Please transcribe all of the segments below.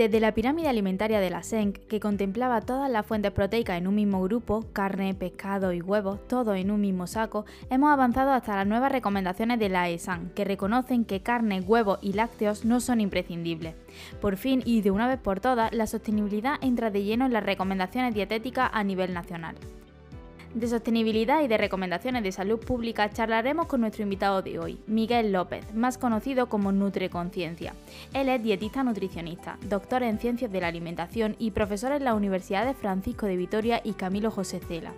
Desde la pirámide alimentaria de la SENC, que contemplaba todas las fuentes proteicas en un mismo grupo, carne, pescado y huevos, todo en un mismo saco, hemos avanzado hasta las nuevas recomendaciones de la ESAN, que reconocen que carne, huevos y lácteos no son imprescindibles. Por fin y de una vez por todas, la sostenibilidad entra de lleno en las recomendaciones dietéticas a nivel nacional. De sostenibilidad y de recomendaciones de salud pública charlaremos con nuestro invitado de hoy, Miguel López, más conocido como Nutreconciencia. Él es dietista nutricionista, doctor en ciencias de la alimentación y profesor en las universidades Francisco de Vitoria y Camilo José Cela.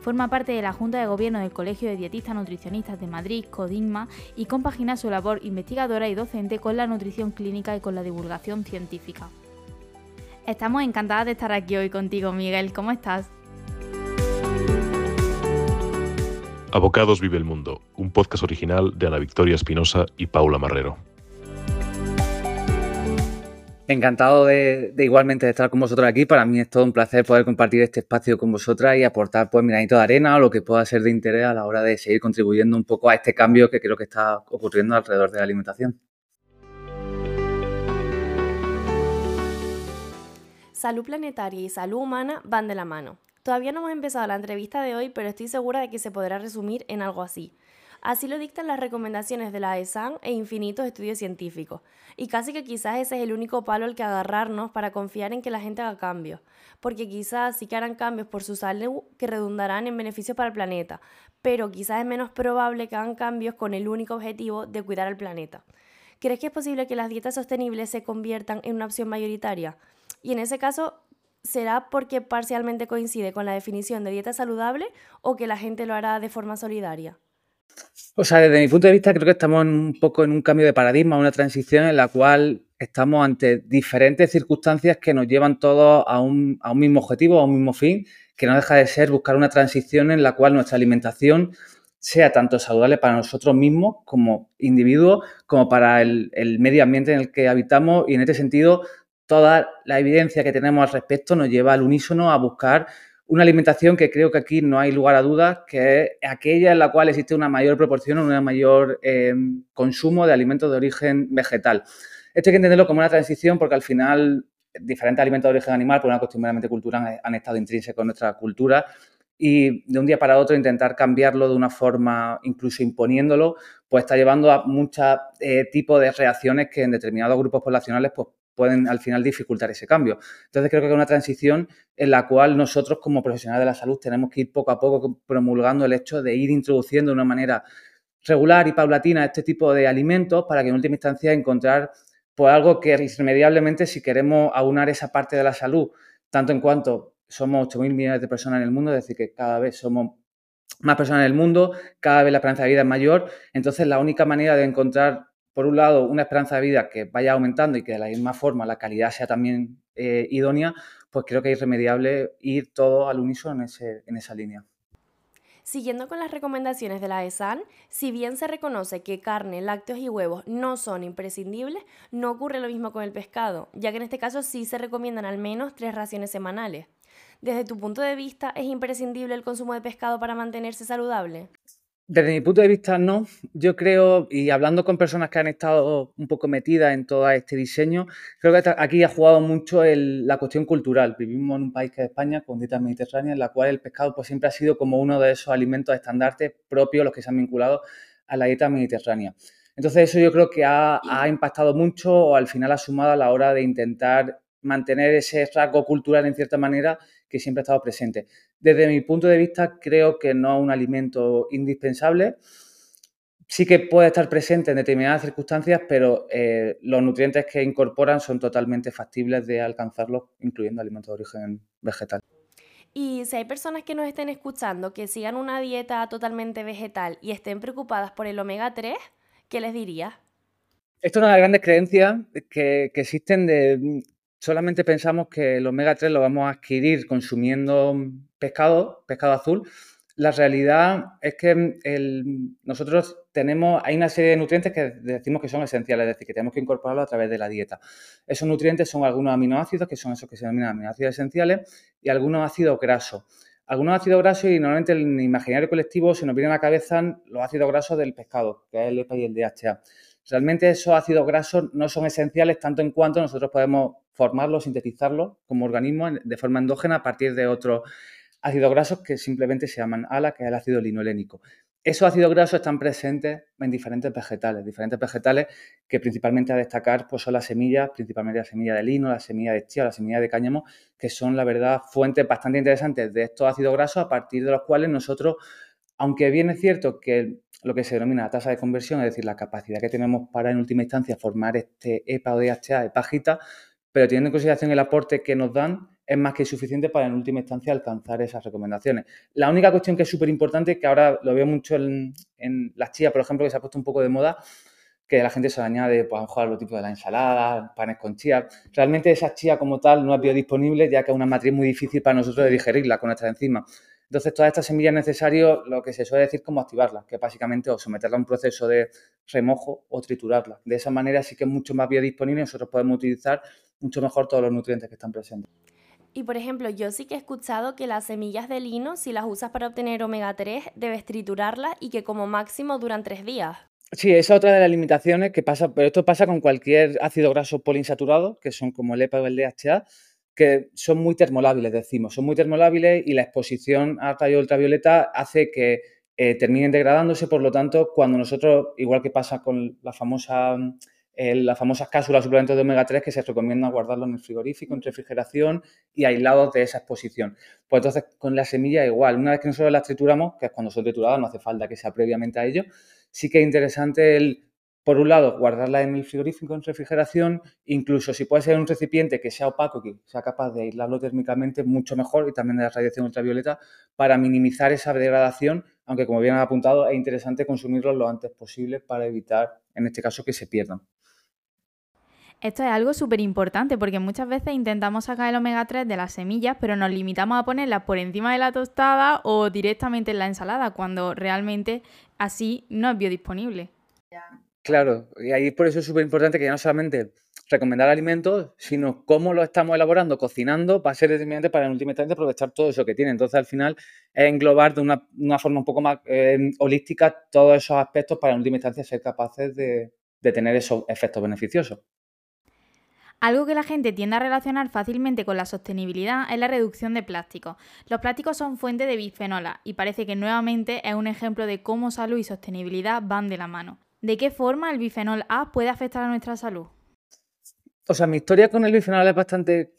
Forma parte de la Junta de Gobierno del Colegio de Dietistas Nutricionistas de Madrid, CODINMA, y compagina su labor investigadora y docente con la nutrición clínica y con la divulgación científica. Estamos encantadas de estar aquí hoy contigo, Miguel. ¿Cómo estás? Abocados Vive el Mundo, un podcast original de Ana Victoria Espinosa y Paula Marrero. Encantado de, igualmente estar con vosotros aquí. Para mí es todo un placer poder compartir este espacio con vosotras y aportar pues mi granito de arena o lo que pueda ser de interés a la hora de seguir contribuyendo un poco a este cambio que creo que está ocurriendo alrededor de la alimentación. Salud planetaria y salud humana van de la mano. Todavía no hemos empezado la entrevista de hoy, pero estoy segura de que se podrá resumir en algo así. Así lo dictan las recomendaciones de la ESAN e infinitos estudios científicos. Y casi que quizás ese es el único palo al que agarrarnos para confiar en que la gente haga cambios. Porque quizás sí que harán cambios por su salud que redundarán en beneficios para el planeta. Pero quizás es menos probable que hagan cambios con el único objetivo de cuidar al planeta. ¿Crees que es posible que las dietas sostenibles se conviertan en una opción mayoritaria? Y en ese caso, ¿será porque parcialmente coincide con la definición de dieta saludable o que la gente lo hará de forma solidaria? O sea, desde mi punto de vista creo que estamos un poco en un cambio de paradigma, una transición en la cual estamos ante diferentes circunstancias que nos llevan todos a un, mismo objetivo, a un mismo fin, que no deja de ser buscar una transición en la cual nuestra alimentación sea tanto saludable para nosotros mismos como individuos, como para el medio ambiente en el que habitamos y en este sentido toda la evidencia que tenemos al respecto nos lleva al unísono a buscar una alimentación que creo que aquí no hay lugar a dudas, que es aquella en la cual existe una mayor proporción o un mayor em, consumo de alimentos de origen vegetal. Esto hay que entenderlo como una transición porque al final diferentes alimentos de origen animal, por una cuestión meramente cultural, han estado intrínsecos en nuestra cultura y de un día para otro intentar cambiarlo de una forma, incluso imponiéndolo, pues está llevando a muchos eh, tipos de reacciones que en determinados grupos poblacionales pues, pueden al final dificultar ese cambio. Entonces creo que es una transición en la cual nosotros como profesionales de la salud tenemos que ir poco a poco promulgando el hecho de ir introduciendo de una manera regular y paulatina este tipo de alimentos para que en última instancia encontrar pues, algo que irremediablemente si queremos aunar esa parte de la salud, tanto en cuanto somos 8.000 millones de personas en el mundo, es decir, que cada vez somos más personas en el mundo, cada vez la esperanza de vida es mayor, entonces la única manera de encontrar por un lado, una esperanza de vida que vaya aumentando y que de la misma forma la calidad sea también eh, idónea, pues creo que es irremediable ir todo al unísono en, en esa línea. Siguiendo con las recomendaciones de la ESAN, si bien se reconoce que carne, lácteos y huevos no son imprescindibles, no ocurre lo mismo con el pescado, ya que en este caso sí se recomiendan al menos tres raciones semanales. Desde tu punto de vista, ¿es imprescindible el consumo de pescado para mantenerse saludable? Desde mi punto de vista, no. Yo creo, y hablando con personas que han estado un poco metidas en todo este diseño, creo que aquí ha jugado mucho la cuestión cultural. Vivimos en un país que es España, con dieta mediterránea, en la cual el pescado pues, siempre ha sido como uno de esos alimentos estandartes propios, los que se han vinculado a la dieta mediterránea. Entonces, eso yo creo que ha, ha impactado mucho o al final ha sumado a la hora de intentar mantener ese rasgo cultural en cierta manera que siempre ha estado presente. Desde mi punto de vista, creo que no es un alimento indispensable. Sí que puede estar presente en determinadas circunstancias, pero eh, los nutrientes que incorporan son totalmente factibles de alcanzarlos, incluyendo alimentos de origen vegetal. Y si hay personas que nos estén escuchando que sigan una dieta totalmente vegetal y estén preocupadas por el omega 3, ¿qué les diría? Esto es una de las grandes creencias que, que existen de solamente pensamos que el omega 3 lo vamos a adquirir consumiendo pescado, pescado azul. La realidad es que nosotros tenemos, hay una serie de nutrientes que decimos que son esenciales, es decir, que tenemos que incorporarlos a través de la dieta. Esos nutrientes son algunos aminoácidos, que son esos que se denominan aminoácidos esenciales, y algunos ácidos grasos. Algunos ácidos grasos, y normalmente en el imaginario colectivo se nos vienen a la cabeza los ácidos grasos del pescado, que es el EPA y el DHA. Realmente esos ácidos grasos no son esenciales tanto en cuanto nosotros podemos formarlo, sintetizarlo como organismo de forma endógena a partir de otros ácidos grasos que simplemente se llaman ALA, que es el ácido linolénico. Esos ácidos grasos están presentes en diferentes vegetales, diferentes vegetales que principalmente a destacar pues son las semillas, principalmente la semilla de lino, la semilla de chía, la semilla de cáñamo, que son la verdad fuentes bastante interesantes de estos ácidos grasos a partir de los cuales nosotros, aunque bien es cierto que lo que se denomina la tasa de conversión, es decir, la capacidad que tenemos para en última instancia formar este EPA o DHA, epagita, pero teniendo en consideración el aporte que nos dan, es más que suficiente para en última instancia alcanzar esas recomendaciones. La única cuestión que es súper importante, que ahora lo veo mucho en, las chías, por ejemplo, que se ha puesto un poco de moda, que la gente se añade, pues a lo mejor los de la ensalada, panes con chía. Realmente esa chía como tal no es biodisponible, ya que es una matriz muy difícil para nosotros de digerirla con nuestra enzima. Entonces, todas estas semillas es necesario lo que se suele decir como activarlas, que básicamente o someterla a un proceso de remojo o triturarla. De esa manera sí que es mucho más biodisponible y nosotros podemos utilizar mucho mejor todos los nutrientes que están presentes. Y por ejemplo, yo sí que he escuchado que las semillas de lino, si las usas para obtener omega 3, debes triturarlas y que como máximo duran tres días. Sí, esa es otra de las limitaciones que pasa, pero esto pasa con cualquier ácido graso poliinsaturado, que son como el EPA o el DHA, que son muy termolábiles, decimos, son muy termolábiles y la exposición a rayos ultravioleta hace que eh, terminen degradándose, por lo tanto, cuando nosotros, igual que pasa con la famosa las famosas cápsulas suplementos de omega 3 que se recomienda guardarlo en el frigorífico, en refrigeración y aislados de esa exposición. Pues entonces con la semilla igual, una vez que nosotros las trituramos, que es cuando son trituradas, no hace falta que sea previamente a ello, sí que es interesante el, por un lado, guardarla en el frigorífico, en refrigeración, incluso si puede ser un recipiente que sea opaco, que sea capaz de aislarlo térmicamente, mucho mejor y también de la radiación ultravioleta para minimizar esa degradación, aunque como bien han apuntado, es interesante consumirlo lo antes posible para evitar, en este caso, que se pierdan. Esto es algo súper importante porque muchas veces intentamos sacar el omega 3 de las semillas, pero nos limitamos a ponerlas por encima de la tostada o directamente en la ensalada, cuando realmente así no es biodisponible. Claro, y ahí por eso es súper importante que no solamente recomendar alimentos, sino cómo lo estamos elaborando, cocinando, va a ser determinante para en última instancia aprovechar todo eso que tiene. Entonces, al final, es englobar de una, forma un poco más eh, holística todos esos aspectos para en última instancia ser capaces de tener esos efectos beneficiosos. Algo que la gente tiende a relacionar fácilmente con la sostenibilidad es la reducción de plásticos. Los plásticos son fuente de bisfenola y parece que nuevamente es un ejemplo de cómo salud y sostenibilidad van de la mano. ¿De qué forma el bifenol A puede afectar a nuestra salud? O sea, mi historia con el bifenol es bastante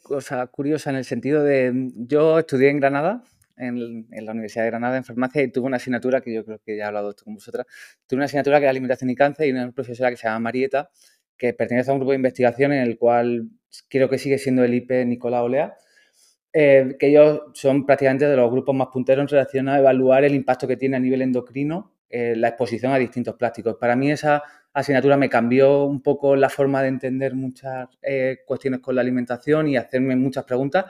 curiosa en el sentido de yo estudié en Granada, en, la Universidad de Granada en farmacia y tuve una asignatura que yo creo que ya he hablado esto con vosotras. Tuve una asignatura que era alimentación y cáncer y una profesora que se llama Marieta que pertenece a un grupo de investigación en el cual creo que sigue siendo el IP Nicolás Olea, eh, que ellos son prácticamente de los grupos más punteros en relación a evaluar el impacto que tiene a nivel endocrino eh, la exposición a distintos plásticos. Para mí esa asignatura me cambió un poco la forma de entender muchas eh, cuestiones con la alimentación y hacerme muchas preguntas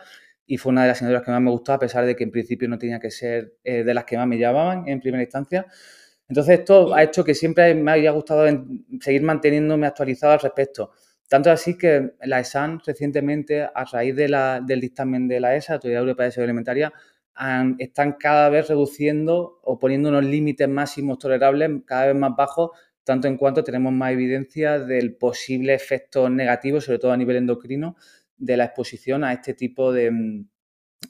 y fue una de las asignaturas que más me gustó a pesar de que en principio no tenía que ser de las que más me llamaban en primera instancia. Entonces, esto ha hecho que siempre me haya gustado seguir manteniéndome actualizado al respecto. Tanto así que la ESAN recientemente, a raíz del dictamen de la ESA, Autoridad Europea de Seguridad Alimentaria, están cada vez reduciendo o poniendo unos límites máximos tolerables cada vez más bajos, tanto en cuanto tenemos más evidencia del posible efecto negativo, sobre todo a nivel endocrino, de la exposición a este tipo de,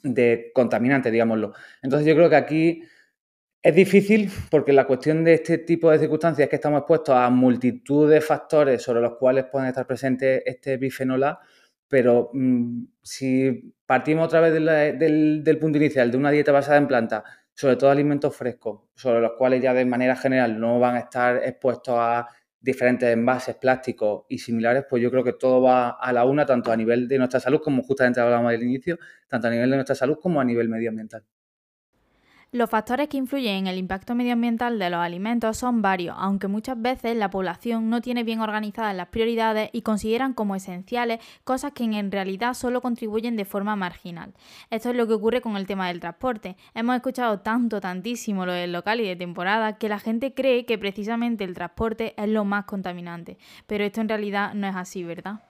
de contaminantes, digámoslo. Entonces, yo creo que aquí es difícil porque la cuestión de este tipo de circunstancias es que estamos expuestos a multitud de factores sobre los cuales pueden estar presentes este bifenol A, pero mm, si partimos otra vez del, punto inicial de una dieta basada en plantas, sobre todo alimentos frescos, sobre los cuales ya de manera general no van a estar expuestos a diferentes envases plásticos y similares, pues yo creo que todo va a la una, tanto a nivel de nuestra salud, como justamente hablábamos al inicio, tanto a nivel de nuestra salud como a nivel medioambiental. Los factores que influyen en el impacto medioambiental de los alimentos son varios, aunque muchas veces la población no tiene bien organizadas las prioridades y consideran como esenciales cosas que en realidad solo contribuyen de forma marginal. Esto es lo que ocurre con el tema del transporte. Hemos escuchado tanto, tantísimo lo del local y de temporada que la gente cree que precisamente el transporte es lo más contaminante, pero esto en realidad no es así, ¿verdad?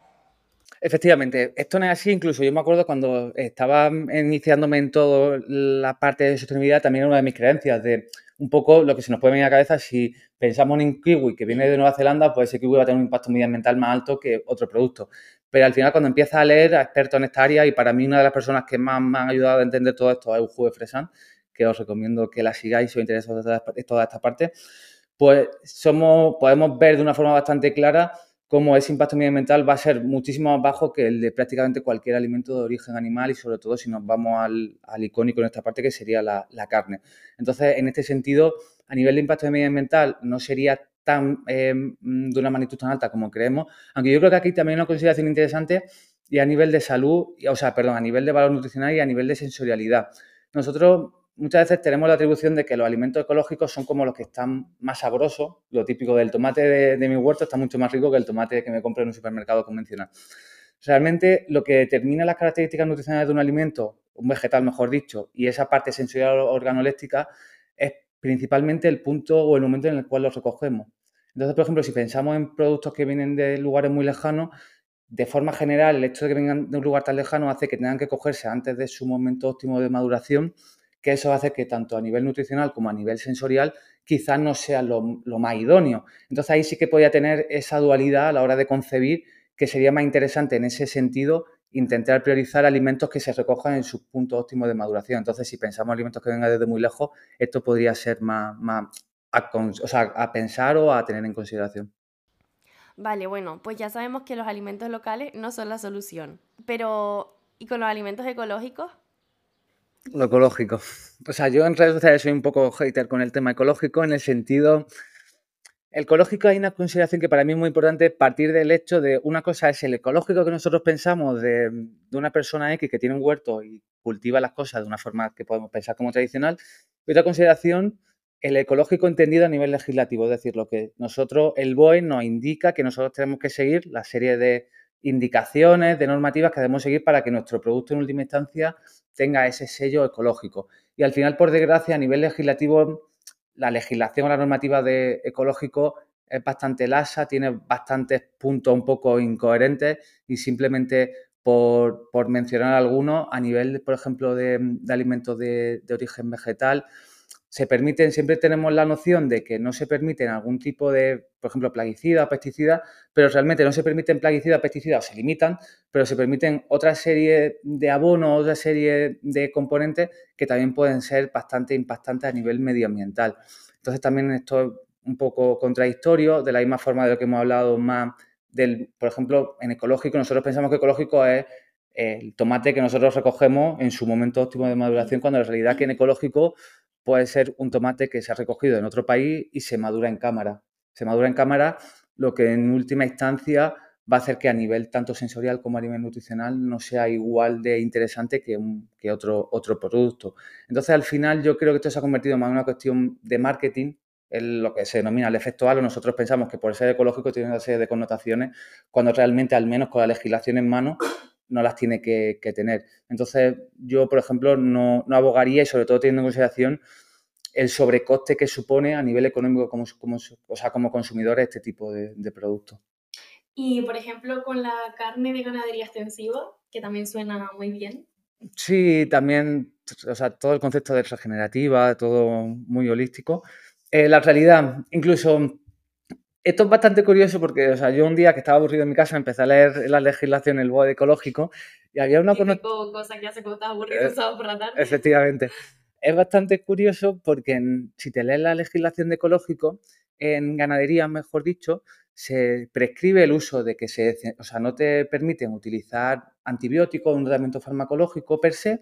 Efectivamente, esto no es así. Incluso yo me acuerdo cuando estaba iniciándome en toda la parte de sostenibilidad, también era una de mis creencias de un poco lo que se nos puede venir a la cabeza si pensamos en kiwi que viene de Nueva Zelanda, pues ese kiwi va a tener un impacto medioambiental más alto que otro producto. pero al final cuando empiezas a leer a expertos en esta área, y para mí una de las personas que más me han ayudado a entender todo esto es Uju Fresan, que os recomiendo que la sigáis si os interesa toda esta parte, pues somos, podemos ver de una forma bastante clara cómo ese impacto medioambiental va a ser muchísimo más bajo que el de prácticamente cualquier alimento de origen animal y sobre todo si nos vamos al, icónico en esta parte que sería la, carne. Entonces, en este sentido, a nivel de impacto medioambiental no sería tan eh, de una magnitud tan alta como creemos, aunque yo creo que aquí también una consideración interesante y a nivel de salud, o sea, perdón, a nivel de valor nutricional y a nivel de sensorialidad. Nosotros muchas veces tenemos la atribución de que los alimentos ecológicos son como los que están más sabrosos. Lo típico del tomate de, mi huerto está mucho más rico que el tomate que me compro en un supermercado convencional. Realmente lo que determina las características nutricionales de un alimento, un vegetal mejor dicho, y esa parte sensorial organoléptica es principalmente el punto o el momento en el cual los recogemos. Entonces, por ejemplo, si pensamos en productos que vienen de lugares muy lejanos, de forma general, el hecho de que vengan de un lugar tan lejano hace que tengan que cogerse antes de su momento óptimo de maduración que eso hace que tanto a nivel nutricional como a nivel sensorial quizás no sea lo, más idóneo. Entonces ahí sí que podía tener esa dualidad a la hora de concebir que sería más interesante en ese sentido intentar priorizar alimentos que se recojan en su punto óptimo de maduración. Entonces, si pensamos en alimentos que vengan desde muy lejos, esto podría ser más, más a, a pensar o a tener en consideración. Vale, bueno, pues ya sabemos que los alimentos locales no son la solución. Pero, ¿y con los alimentos ecológicos? Lo ecológico. O sea, yo en redes sociales soy un poco hater con el tema ecológico en el sentido... El ecológico hay una consideración que para mí es muy importante partir del hecho de una cosa es el ecológico que nosotros pensamos de, de una persona X que tiene un huerto y cultiva las cosas de una forma que podemos pensar como tradicional. Y otra consideración, el ecológico entendido a nivel legislativo, es decir, lo que nosotros, el BOE nos indica que nosotros tenemos que seguir la serie de indicaciones, de normativas que debemos seguir para que nuestro producto en última instancia tenga ese sello ecológico. Y al final, por desgracia, a nivel legislativo, la legislación o la normativa de ecológico es bastante lasa, tiene bastantes puntos un poco incoherentes y simplemente por, mencionar algunos, a nivel, por ejemplo, de, alimentos de, origen vegetal, se permiten, siempre tenemos la noción de que no se permiten algún tipo de, por ejemplo, plaguicidas o pesticidas, pero realmente no se permiten plaguicidas, pesticidas o se limitan, pero se permiten otra serie de abonos, otra serie de componentes que también pueden ser bastante impactantes a nivel medioambiental. Entonces también esto es un poco contradictorio, de la misma forma de lo que hemos hablado más del, por ejemplo, en ecológico, nosotros pensamos que ecológico es el tomate que nosotros recogemos en su momento óptimo de maduración, cuando en realidad que en ecológico puede ser un tomate que se ha recogido en otro país y se madura en cámara. Se madura en cámara, lo que en última instancia va a hacer que a nivel tanto sensorial como a nivel nutricional no sea igual de interesante que, que otro, otro producto. Entonces, al final, yo creo que esto se ha convertido más en una cuestión de marketing, en lo que se denomina el efecto halo. Nosotros pensamos que por ser ecológico tiene una serie de connotaciones, cuando realmente, al menos con la legislación en mano, no las tiene que, tener. Entonces, yo, por ejemplo, no, abogaría y sobre todo teniendo en consideración el sobrecoste que supone a nivel económico como, como, o sea, como consumidores este tipo de, de productos. Y, por ejemplo, con la carne de ganadería extensiva, que también suena muy bien. Sí, también, o sea, todo el concepto de regenerativa, todo muy holístico. Eh, la realidad, incluso esto es bastante curioso porque, o sea, yo un día que estaba aburrido en mi casa empecé a leer la legislación, el BOE ecológico, y había una cosa que hace cuando estás aburrido eh, por la tarde. Efectivamente. Es bastante curioso porque si te lees la legislación de ecológico, en ganadería, mejor dicho, se prescribe el uso de que se, o sea, no te permiten utilizar antibióticos, un tratamiento farmacológico per se,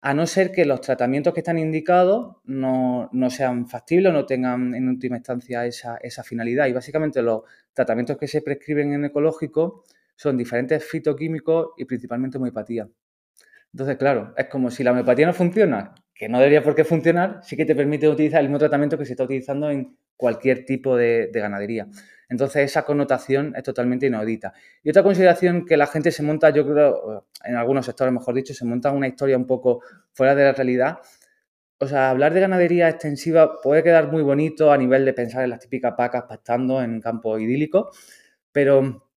a no ser que los tratamientos que están indicados no, sean factibles o no tengan en última instancia esa, esa, finalidad. Y básicamente los tratamientos que se prescriben en ecológico son diferentes fitoquímicos y principalmente homeopatía. Entonces, claro, es como si la homeopatía no funciona, que no debería por qué funcionar, sí que te permite utilizar el mismo tratamiento que se está utilizando en cualquier tipo de, ganadería. Entonces, esa connotación es totalmente inaudita. Y otra consideración que la gente se monta, yo creo, en algunos sectores, mejor dicho, se monta una historia un poco fuera de la realidad. O sea, hablar de ganadería extensiva puede quedar muy bonito a nivel de pensar en las típicas vacas pastando en campo idílico, pero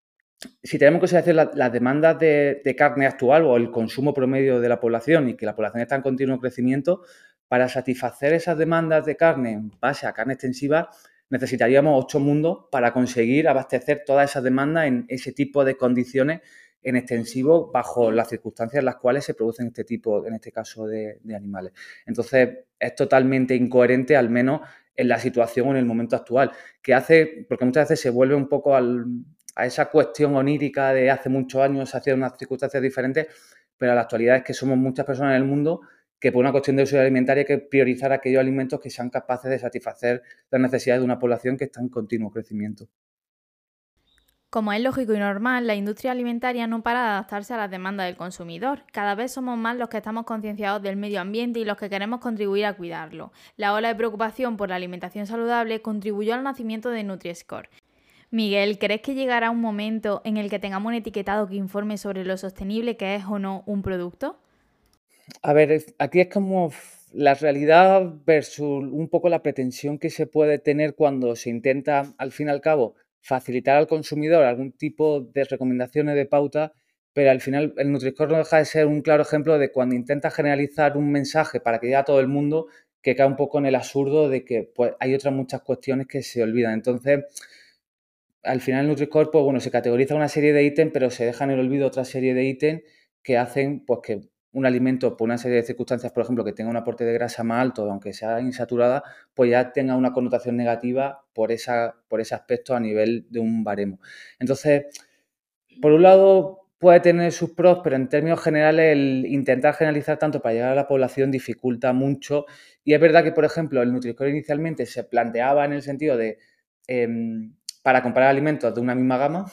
si tenemos que hacer las demandas de, de, carne actual o el consumo promedio de la población y que la población está en continuo crecimiento, para satisfacer esas demandas de carne en base a carne extensiva, necesitaríamos ocho mundos para conseguir abastecer todas esas demandas en ese tipo de condiciones en extensivo bajo las circunstancias en las cuales se producen este tipo, en este caso, de, animales. Entonces, es totalmente incoherente, al menos en la situación o en el momento actual, que hace, porque muchas veces se vuelve un poco a esa cuestión onírica de hace muchos años se unas circunstancias diferentes, pero la actualidad es que somos muchas personas en el mundo que por una cuestión de uso alimentaria hay que priorizar aquellos alimentos que sean capaces de satisfacer las necesidades de una población que está en continuo crecimiento. Como es lógico y normal, la industria alimentaria no para de adaptarse a las demandas del consumidor. Cada vez somos más los que estamos concienciados del medio ambiente y los que queremos contribuir a cuidarlo. La ola de preocupación por la alimentación saludable contribuyó al nacimiento de Nutri-Score. Miguel, ¿crees que llegará un momento en el que tengamos un etiquetado que informe sobre lo sostenible que es o no un producto? A ver, aquí es como la realidad versus un poco la pretensión que se puede tener cuando se intenta, al fin y al cabo, facilitar al consumidor algún tipo de recomendaciones de pauta, pero al final el Nutri-Score no deja de ser un claro ejemplo de cuando intenta generalizar un mensaje para que llegue a todo el mundo, que cae un poco en el absurdo de que pues, hay otras muchas cuestiones que se olvidan. Entonces, al final el Nutri-Score, pues bueno, se categoriza una serie de ítems, pero se deja en el olvido otra serie de ítems que hacen pues que un alimento por una serie de circunstancias, por ejemplo, que tenga un aporte de grasa más alto, aunque sea insaturada, pues ya tenga una connotación negativa por, esa, por ese aspecto a nivel de un baremo. Entonces, por un lado, puede tener sus pros, pero en términos generales el intentar generalizar tanto para llegar a la población dificulta mucho. Y es verdad que, por ejemplo, el Nutri-Score inicialmente se planteaba en el sentido de em, para comparar alimentos de una misma gama,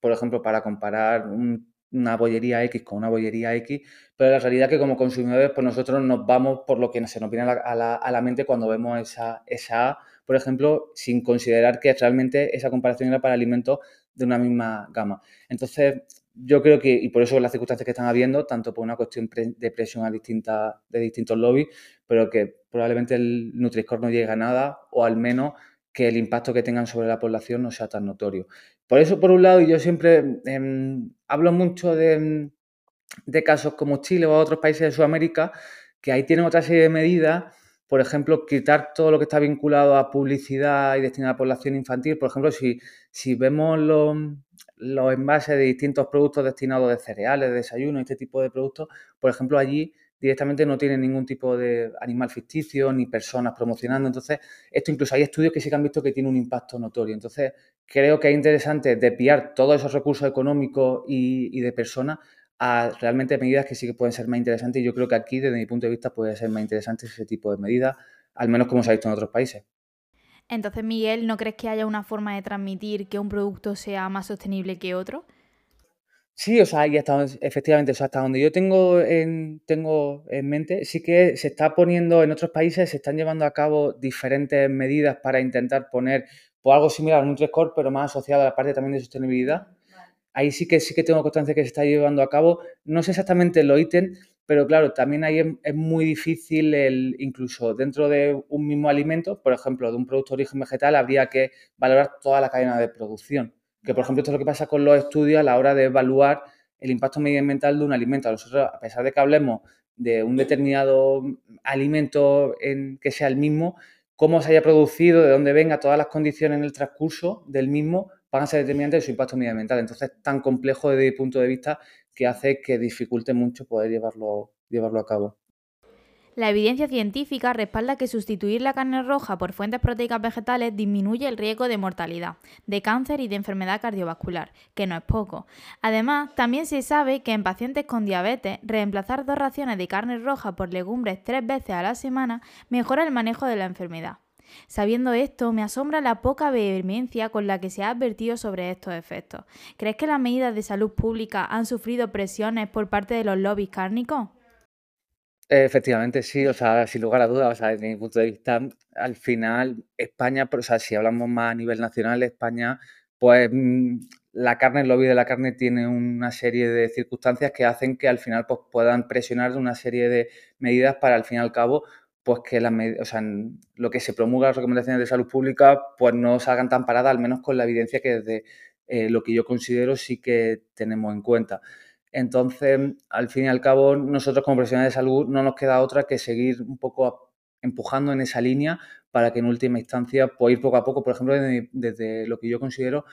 por ejemplo, para comparar un una bollería X con una bollería X, pero la realidad es que como consumidores, pues nosotros nos vamos por lo que se nos viene a la, mente cuando vemos esa, esa A, por ejemplo, sin considerar que realmente esa comparación era para alimentos de una misma gama. Entonces, yo creo que, y por eso las circunstancias que están habiendo, tanto por una cuestión de presión a distintas, de distintos lobbies, pero que probablemente el Nutri-Score no llegue a nada, o al menos que el impacto que tengan sobre la población no sea tan notorio. Por eso, por un lado, yo siempre em, hablo mucho de, casos como Chile o otros países de Sudamérica, que ahí tienen otra serie de medidas, por ejemplo, quitar todo lo que está vinculado a publicidad y destinado a la población infantil. Por ejemplo, si, si vemos los, los envases de distintos productos destinados de cereales, de desayuno, este tipo de productos, por ejemplo, allí directamente no tienen ningún tipo de animal ficticio ni personas promocionando. Entonces, esto incluso hay estudios que sí que han visto que tiene un impacto notorio. Entonces, creo que es interesante desviar todos esos recursos económicos y, de personas a realmente medidas que sí que pueden ser más interesantes. Y yo creo que aquí, desde mi punto de vista, puede ser más interesante ese tipo de medidas, al menos como se ha visto en otros países. Entonces, Miguel, ¿no crees que haya una forma de transmitir que un producto sea más sostenible que otro? Sí, o sea, y hasta, efectivamente, o sea, hasta donde yo tengo en, tengo en mente, sí que se está poniendo en otros países, se están llevando a cabo diferentes medidas para intentar poner pues, algo similar a un Nutri-Score, pero más asociado a la parte también de sostenibilidad. Ahí sí que sí que tengo constancia que se está llevando a cabo. No sé exactamente lo ítem, pero claro, también ahí es, muy difícil el, incluso dentro de un mismo alimento, por ejemplo, de un producto de origen vegetal, habría que valorar toda la cadena de producción. Que, por ejemplo, esto es lo que pasa con los estudios a la hora de evaluar el impacto medioambiental de un alimento. Nosotros, a pesar de que hablemos de un determinado alimento en que sea el mismo, cómo se haya producido, de dónde venga, todas las condiciones en el transcurso del mismo van a ser determinantes de su impacto medioambiental. Entonces, es tan complejo desde mi punto de vista que hace que dificulte mucho poder llevarlo, llevarlo a cabo. La evidencia científica respalda que sustituir la carne roja por fuentes proteicas vegetales disminuye el riesgo de mortalidad, de cáncer y de enfermedad cardiovascular, que no es poco. Además, también se sabe que en pacientes con diabetes, reemplazar dos raciones de carne roja por legumbres tres veces a la semana mejora el manejo de la enfermedad. Sabiendo esto, me asombra la poca vehemencia con la que se ha advertido sobre estos efectos. ¿Crees que las medidas de salud pública han sufrido presiones por parte de los lobbies cárnicos? Efectivamente, sí, o sea, sin lugar a dudas, o sea, desde mi punto de vista, al final, España, o sea, si hablamos más a nivel nacional, España, pues mm, la carne, el lobby de la carne tiene una serie de circunstancias que hacen que al final pues, puedan presionar una serie de medidas para al fin y al cabo pues que las o lo que se promulga las recomendaciones de salud pública pues no salgan tan paradas, al menos con la evidencia que desde eh, lo que yo considero sí que tenemos en cuenta. Entonces, al fin y al cabo, nosotros como profesionales de salud no nos queda otra que seguir un poco empujando en esa línea para que en última instancia, pues ir poco a poco, por ejemplo, desde, lo que yo considero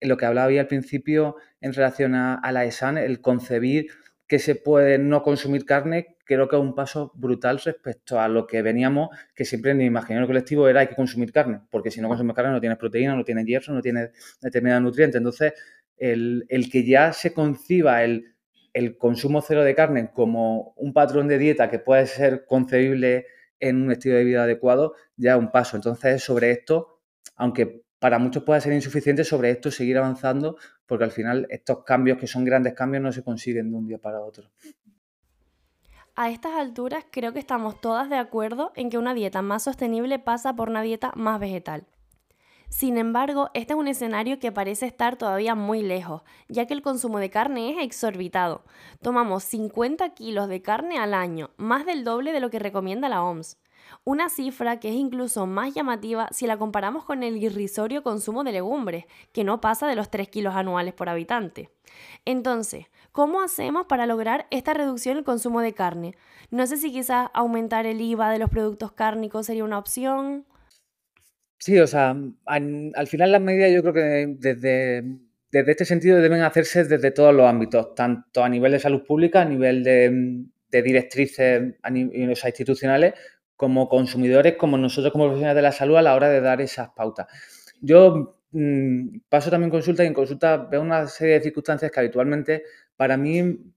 lo que hablaba al principio en relación a, la ESAN, el concebir que se puede no consumir carne, creo que es un paso brutal respecto a lo que veníamos, que siempre en el imaginario colectivo era hay que consumir carne, porque si no consumes carne no tienes proteína, no tienes hierro, no tienes determinados nutrientes. Entonces, el, que ya se conciba el, el, consumo cero de carne como un patrón de dieta que puede ser concebible en un estilo de vida adecuado, ya un paso. Entonces, sobre esto, aunque para muchos puede ser insuficiente, sobre esto seguir avanzando, porque al final estos cambios, que son grandes cambios, no se consiguen de un día para otro. A estas alturas creo que estamos todas de acuerdo en que una dieta más sostenible pasa por una dieta más vegetal. Sin embargo, este es un escenario que parece estar todavía muy lejos, ya que el consumo de carne es exorbitado. Tomamos 50 kilos de carne al año, más del doble de lo que recomienda la OMS. Una cifra que es incluso más llamativa si la comparamos con el irrisorio consumo de legumbres, que no pasa de los 3 kilos anuales por habitante. Entonces, ¿cómo hacemos para lograr esta reducción en el consumo de carne? No sé si quizás aumentar el IVA de los productos cárnicos sería una opción. Sí, o sea, al, final las medidas yo creo que desde, desde este sentido deben hacerse desde todos los ámbitos, tanto a nivel de salud pública, a nivel de, directrices institucionales, como consumidores, como nosotros como profesionales de la salud a la hora de dar esas pautas. Yo mm, paso también consulta y en consulta veo una serie de circunstancias que habitualmente para mí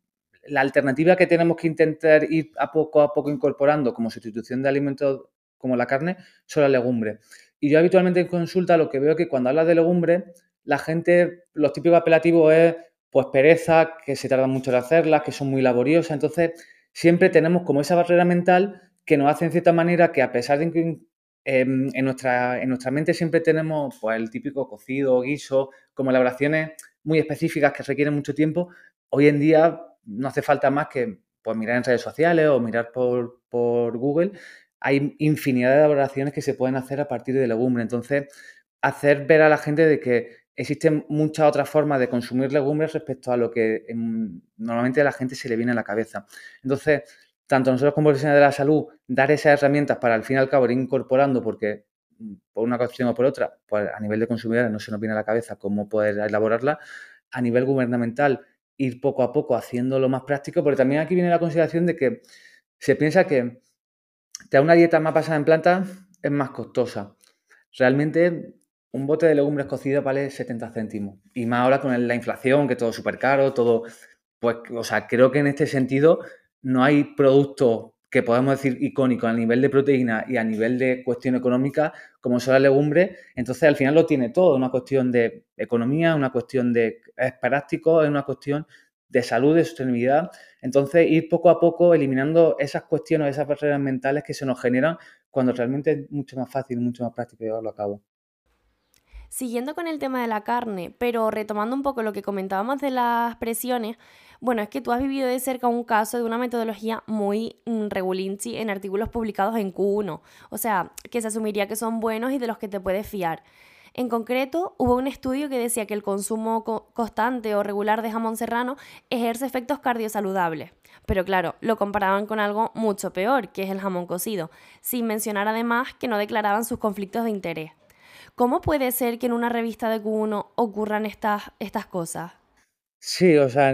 la alternativa que tenemos que intentar ir a poco a poco incorporando como sustitución de alimentos como la carne son las legumbres. Y yo habitualmente en consulta lo que veo que cuando hablas de legumbres, la gente, los típicos apelativos es pues pereza, que se tarda mucho en hacerlas, que son muy laboriosas. Entonces, siempre tenemos como esa barrera mental que nos hace en cierta manera que a pesar de que em, en, nuestra, en nuestra mente siempre tenemos pues, el típico cocido, guiso, como elaboraciones muy específicas que requieren mucho tiempo, hoy en día no hace falta más que pues, mirar en redes sociales o mirar por, por Google hay infinidad de elaboraciones que se pueden hacer a partir de legumbre. Entonces, hacer ver a la gente de que existen muchas otras formas de consumir legumbres respecto a lo que normalmente a la gente se le viene a la cabeza. Entonces, tanto nosotros como profesionales de la salud, dar esas herramientas para al fin y al cabo ir incorporando, porque mm, por una cuestión o por otra, pues a nivel de consumidores no se nos viene a la cabeza cómo poder elaborarla, a nivel gubernamental ir poco a poco haciéndolo más práctico, porque también aquí viene la consideración de que se piensa que te da una dieta más basada en plantas es más costosa. Realmente un bote de legumbres cocidas vale 70 céntimos. Y más ahora con la inflación, que todo es súper caro, todo... Pues, o sea, creo que en este sentido no hay producto que podemos decir icónico a nivel de proteína y a nivel de cuestión económica como son las legumbres. Entonces, al final lo tiene todo. Una cuestión de economía, una cuestión de... es práctico, es una cuestión de salud, de sostenibilidad. Entonces, ir poco a poco eliminando esas cuestiones, esas barreras mentales que se nos generan cuando realmente es mucho más fácil, mucho más práctico llevarlo a cabo. Siguiendo con el tema de la carne, pero retomando un poco lo que comentábamos de las presiones, bueno, es que tú has vivido de cerca un caso de una metodología muy mm, regulinchi en artículos publicados en Q1, o sea, que se asumiría que son buenos y de los que te puedes fiar. En concreto, hubo un estudio que decía que el consumo constante o regular de jamón serrano ejerce efectos cardiosaludables. Pero claro, lo comparaban con algo mucho peor, que es el jamón cocido, sin mencionar además que no declaraban sus conflictos de interés. ¿Cómo puede ser que en una revista de Q1 ocurran estas, estas cosas? Sí, o sea,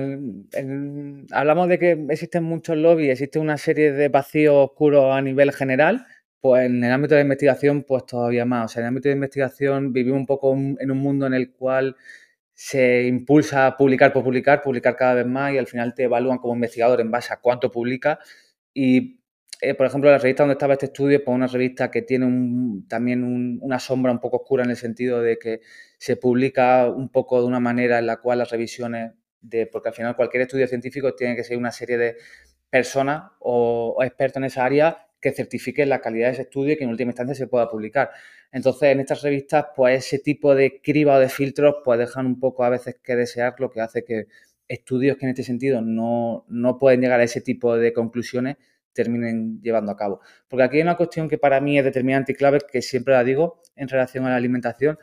hablamos de que existen muchos lobbies, existe una serie de vacíos oscuros a nivel general, pues en el ámbito de investigación, pues todavía más. O sea, en el ámbito de investigación vivimos un poco en un mundo en el cual se impulsa a publicar por publicar, publicar cada vez más y al final te evalúan como investigador en base a cuánto publica. Y, eh, por ejemplo, la revista donde estaba este estudio, pues una revista que tiene también una sombra un poco oscura en el sentido de que se publica un poco de una manera en la cual las revisiones, de, porque al final cualquier estudio científico tiene que ser una serie de personas o expertos en esa área que certifique la calidad de ese estudio y que en última instancia se pueda publicar. Entonces, en estas revistas, pues ese tipo de criba o de filtros, pues dejan un poco a veces que desear, lo que hace que estudios que en este sentido no, no pueden llegar a ese tipo de conclusiones terminen llevando a cabo. Porque aquí hay una cuestión que para mí es determinante y clave, que siempre la digo en relación a la alimentación,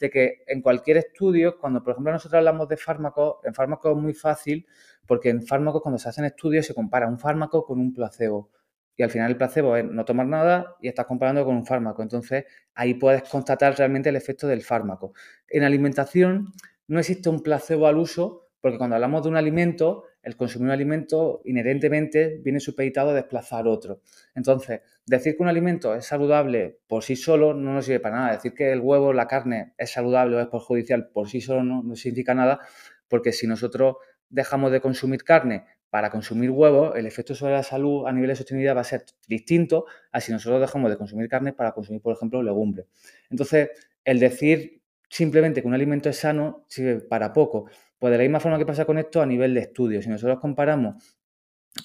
de que en cualquier estudio, cuando por ejemplo nosotros hablamos de fármacos, en fármacos es muy fácil, porque en fármacos cuando se hacen estudios se compara un fármaco con un placebo y al final el placebo es no tomar nada y estás comparando con un fármaco. Entonces ahí puedes constatar realmente el efecto del fármaco. En alimentación no existe un placebo al uso, porque cuando hablamos de un alimento, el consumir un alimento inherentemente viene supeditado a desplazar otro. Entonces, decir que un alimento es saludable por sí solo no nos sirve para nada. Decir que el huevo, la carne es saludable o es perjudicial por sí solo no, no significa nada, porque si nosotros dejamos de consumir carne para consumir huevos, el efecto sobre la salud a nivel de sostenibilidad va a ser distinto a si nosotros dejamos de consumir carne para consumir, por ejemplo, legumbres. Entonces, el decir simplemente que un alimento es sano sirve para poco. Pues de la misma forma que pasa con esto a nivel de estudio. Si nosotros comparamos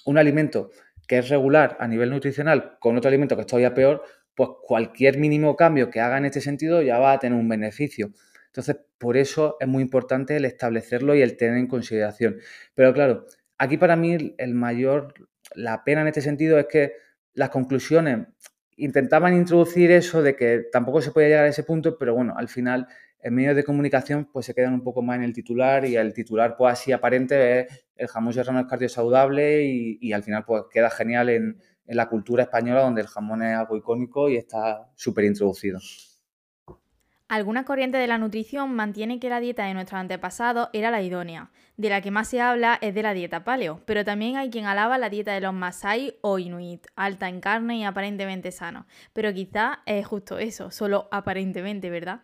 un alimento que es regular a nivel nutricional con otro alimento que es todavía peor, pues cualquier mínimo cambio que haga en este sentido ya va a tener un beneficio. Entonces, por eso es muy importante el establecerlo y el tener en consideración. Pero claro, aquí para mí el mayor, la pena en este sentido es que las conclusiones intentaban introducir eso de que tampoco se podía llegar a ese punto, pero bueno, al final en medios de comunicación pues se quedan un poco más en el titular y el titular pues así aparente es el jamón serrano es cardiosaludable y, y al final pues queda genial en, en la cultura española donde el jamón es algo icónico y está súper introducido. Alguna corriente de la nutrición mantiene que la dieta de nuestros antepasados era la idónea. De la que más se habla es de la dieta paleo, pero también hay quien alaba la dieta de los Masai o Inuit, alta en carne y aparentemente sano. Pero quizá es justo eso, solo aparentemente, ¿verdad?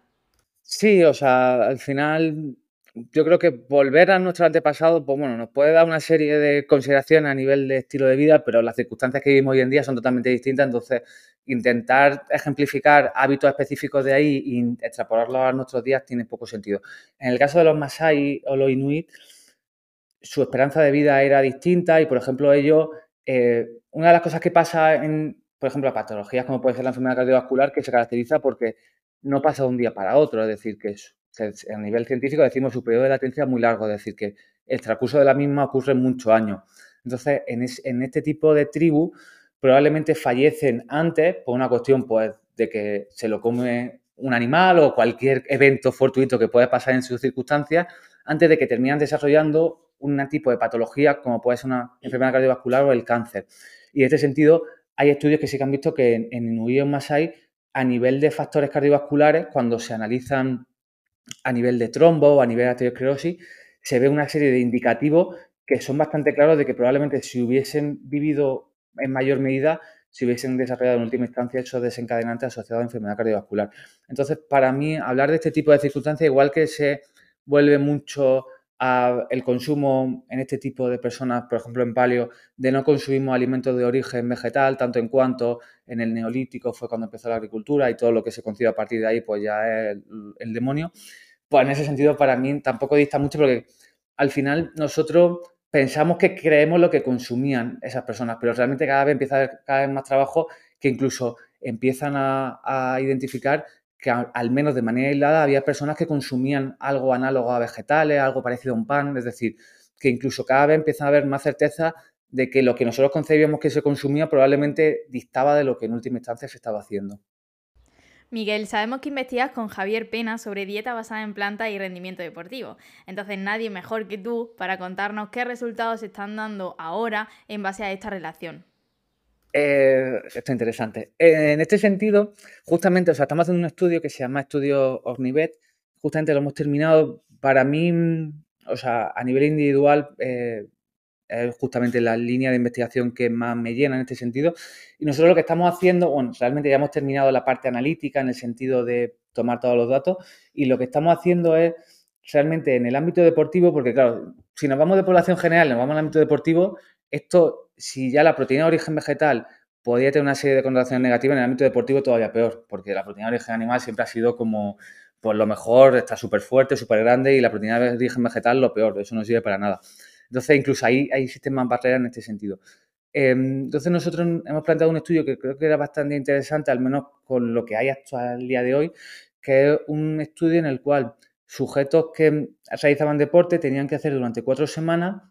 Sí, o sea, al final yo creo que volver a nuestro antepasado, pues bueno, nos puede dar una serie de consideraciones a nivel de estilo de vida, pero las circunstancias que vivimos hoy en día son totalmente distintas, entonces intentar ejemplificar hábitos específicos de ahí y extrapolarlos a nuestros días tiene poco sentido. En el caso de los Masai o los Inuit, su esperanza de vida era distinta y, por ejemplo, ellos, eh, una de las cosas que pasa en, por ejemplo, patologías como puede ser la enfermedad cardiovascular, que se caracteriza porque no pasa de un día para otro, es decir, que a nivel científico decimos su periodo de latencia muy largo, es decir, que el transcurso de la misma ocurre en muchos años. Entonces, en, este tipo de tribu, probablemente fallecen antes por una cuestión pues, de que se lo come un animal o cualquier evento fortuito que pueda pasar en sus circunstancias, antes de que terminan desarrollando un tipo de patología como puede ser una enfermedad cardiovascular o el cáncer. Y en este sentido, hay estudios que sí que han visto que en, en Masai, a nivel de factores cardiovasculares, cuando se analizan a nivel de trombo a nivel de arteriosclerosis, se ve una serie de indicativos que son bastante claros de que probablemente si hubiesen vivido en mayor medida, si hubiesen desarrollado en última instancia esos desencadenantes asociados a enfermedad cardiovascular. Entonces, para mí, hablar de este tipo de circunstancias, igual que se vuelve mucho el consumo en este tipo de personas, por ejemplo en palio, de no consumimos alimentos de origen vegetal, tanto en cuanto en el neolítico fue cuando empezó la agricultura y todo lo que se concibe a partir de ahí pues ya es el, demonio. Pues en ese sentido para mí tampoco dista mucho porque al final nosotros pensamos que creemos lo que consumían esas personas, pero realmente cada vez empieza a haber cada vez más trabajo que incluso empiezan a, a identificar que al menos de manera aislada había personas que consumían algo análogo a vegetales, algo parecido a un pan, es decir, que incluso cada vez empieza a haber más certeza de que lo que nosotros concebíamos que se consumía probablemente dictaba de lo que en última instancia se estaba haciendo. Miguel, sabemos que investigas con Javier Pena sobre dieta basada en plantas y rendimiento deportivo. Entonces nadie mejor que tú para contarnos qué resultados se están dando ahora en base a esta relación. Eh, esto es interesante. En este sentido, justamente, o sea, estamos haciendo un estudio que se llama Estudio Ornivet. Justamente lo hemos terminado. Para mí, o sea, a nivel individual, eh, es justamente la línea de investigación que más me llena en este sentido. Y nosotros lo que estamos haciendo, bueno, realmente ya hemos terminado la parte analítica en el sentido de tomar todos los datos y lo que estamos haciendo es realmente en el ámbito deportivo, porque claro, si nos vamos de población general, nos vamos al ámbito deportivo, esto, si ya la proteína de origen vegetal podría tener una serie de connotaciones negativas, en el ámbito deportivo todavía peor, porque la proteína de origen animal siempre ha sido como, pues lo mejor, está súper fuerte, súper grande, y la proteína de origen vegetal lo peor, eso no sirve para nada. Entonces, incluso ahí hay sistemas barreras en este sentido. Em, entonces, nosotros hemos planteado un estudio que creo que era bastante interesante, al menos con lo que hay hasta el día de hoy, que es un estudio en el cual sujetos que realizaban deporte tenían que hacer durante cuatro semanas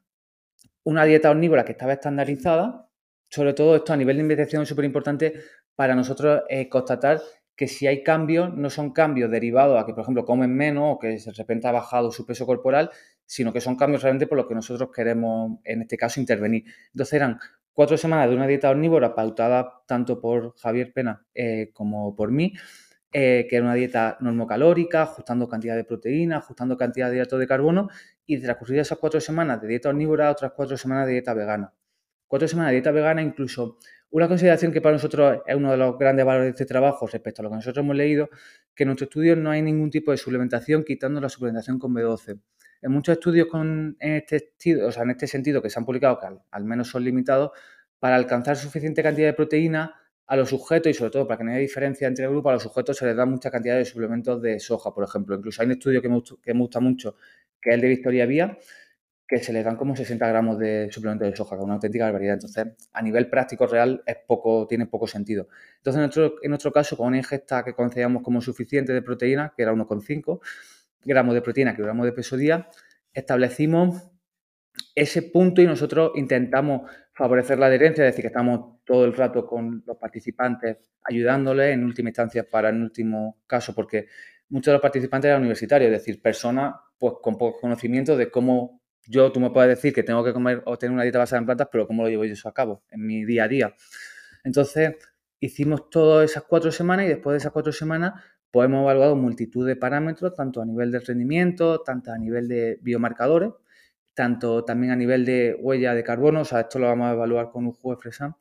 una dieta omnívora que estaba estandarizada. Sobre todo esto a nivel de investigación es súper importante para nosotros eh, constatar que si hay cambios, no son cambios derivados a que, por ejemplo, comen menos o que de repente ha bajado su peso corporal, sino que son cambios realmente por los que nosotros queremos, en este caso, intervenir. Entonces eran cuatro semanas de una dieta omnívora pautada tanto por Javier Pena eh, como por mí, eh, que era una dieta normocalórica, ajustando cantidad de proteína, ajustando cantidad de hidratos de carbono, y transcurrir esas cuatro semanas de dieta omnívora, otras cuatro semanas de dieta vegana. Cuatro semanas de dieta vegana, incluso una consideración que para nosotros es uno de los grandes valores de este trabajo respecto a lo que nosotros hemos leído, que en nuestro estudio no hay ningún tipo de suplementación quitando la suplementación con B12. En muchos estudios con, en, este, o sea, en este sentido que se han publicado, que al, menos son limitados, para alcanzar suficiente cantidad de proteína a los sujetos y sobre todo para que no haya diferencia entre grupos, a los sujetos se les da mucha cantidad de suplementos de soja, por ejemplo. Incluso hay un estudio que me, gusta mucho, que es el de Victoria Vía, que se le dan como 60 gramos de suplemento de soja, que es una auténtica barbaridad. Entonces, a nivel práctico real, es poco, tiene poco sentido. Entonces, en nuestro, en nuestro caso, con una ingesta que concedíamos como suficiente de proteína, que era 1,5 gramos de proteína, kilogramos de peso día, establecimos ese punto y nosotros intentamos favorecer la adherencia, es decir, que estamos todo el rato con los participantes ayudándoles en última instancia para el último caso, porque muchos de los participantes eran universitarios, es decir, personas pues con poco conocimiento de cómo yo, tú me puedes decir que tengo que comer o tener una dieta basada en plantas, pero ¿cómo lo llevo yo eso a cabo en mi día a día? Entonces, hicimos todas esas cuatro semanas y después de esas cuatro semanas, pues hemos evaluado multitud de parámetros, tanto a nivel de rendimiento, tanto a nivel de biomarcadores, tanto también a nivel de huella de carbono, o sea, esto lo vamos a evaluar con un juego de fresa,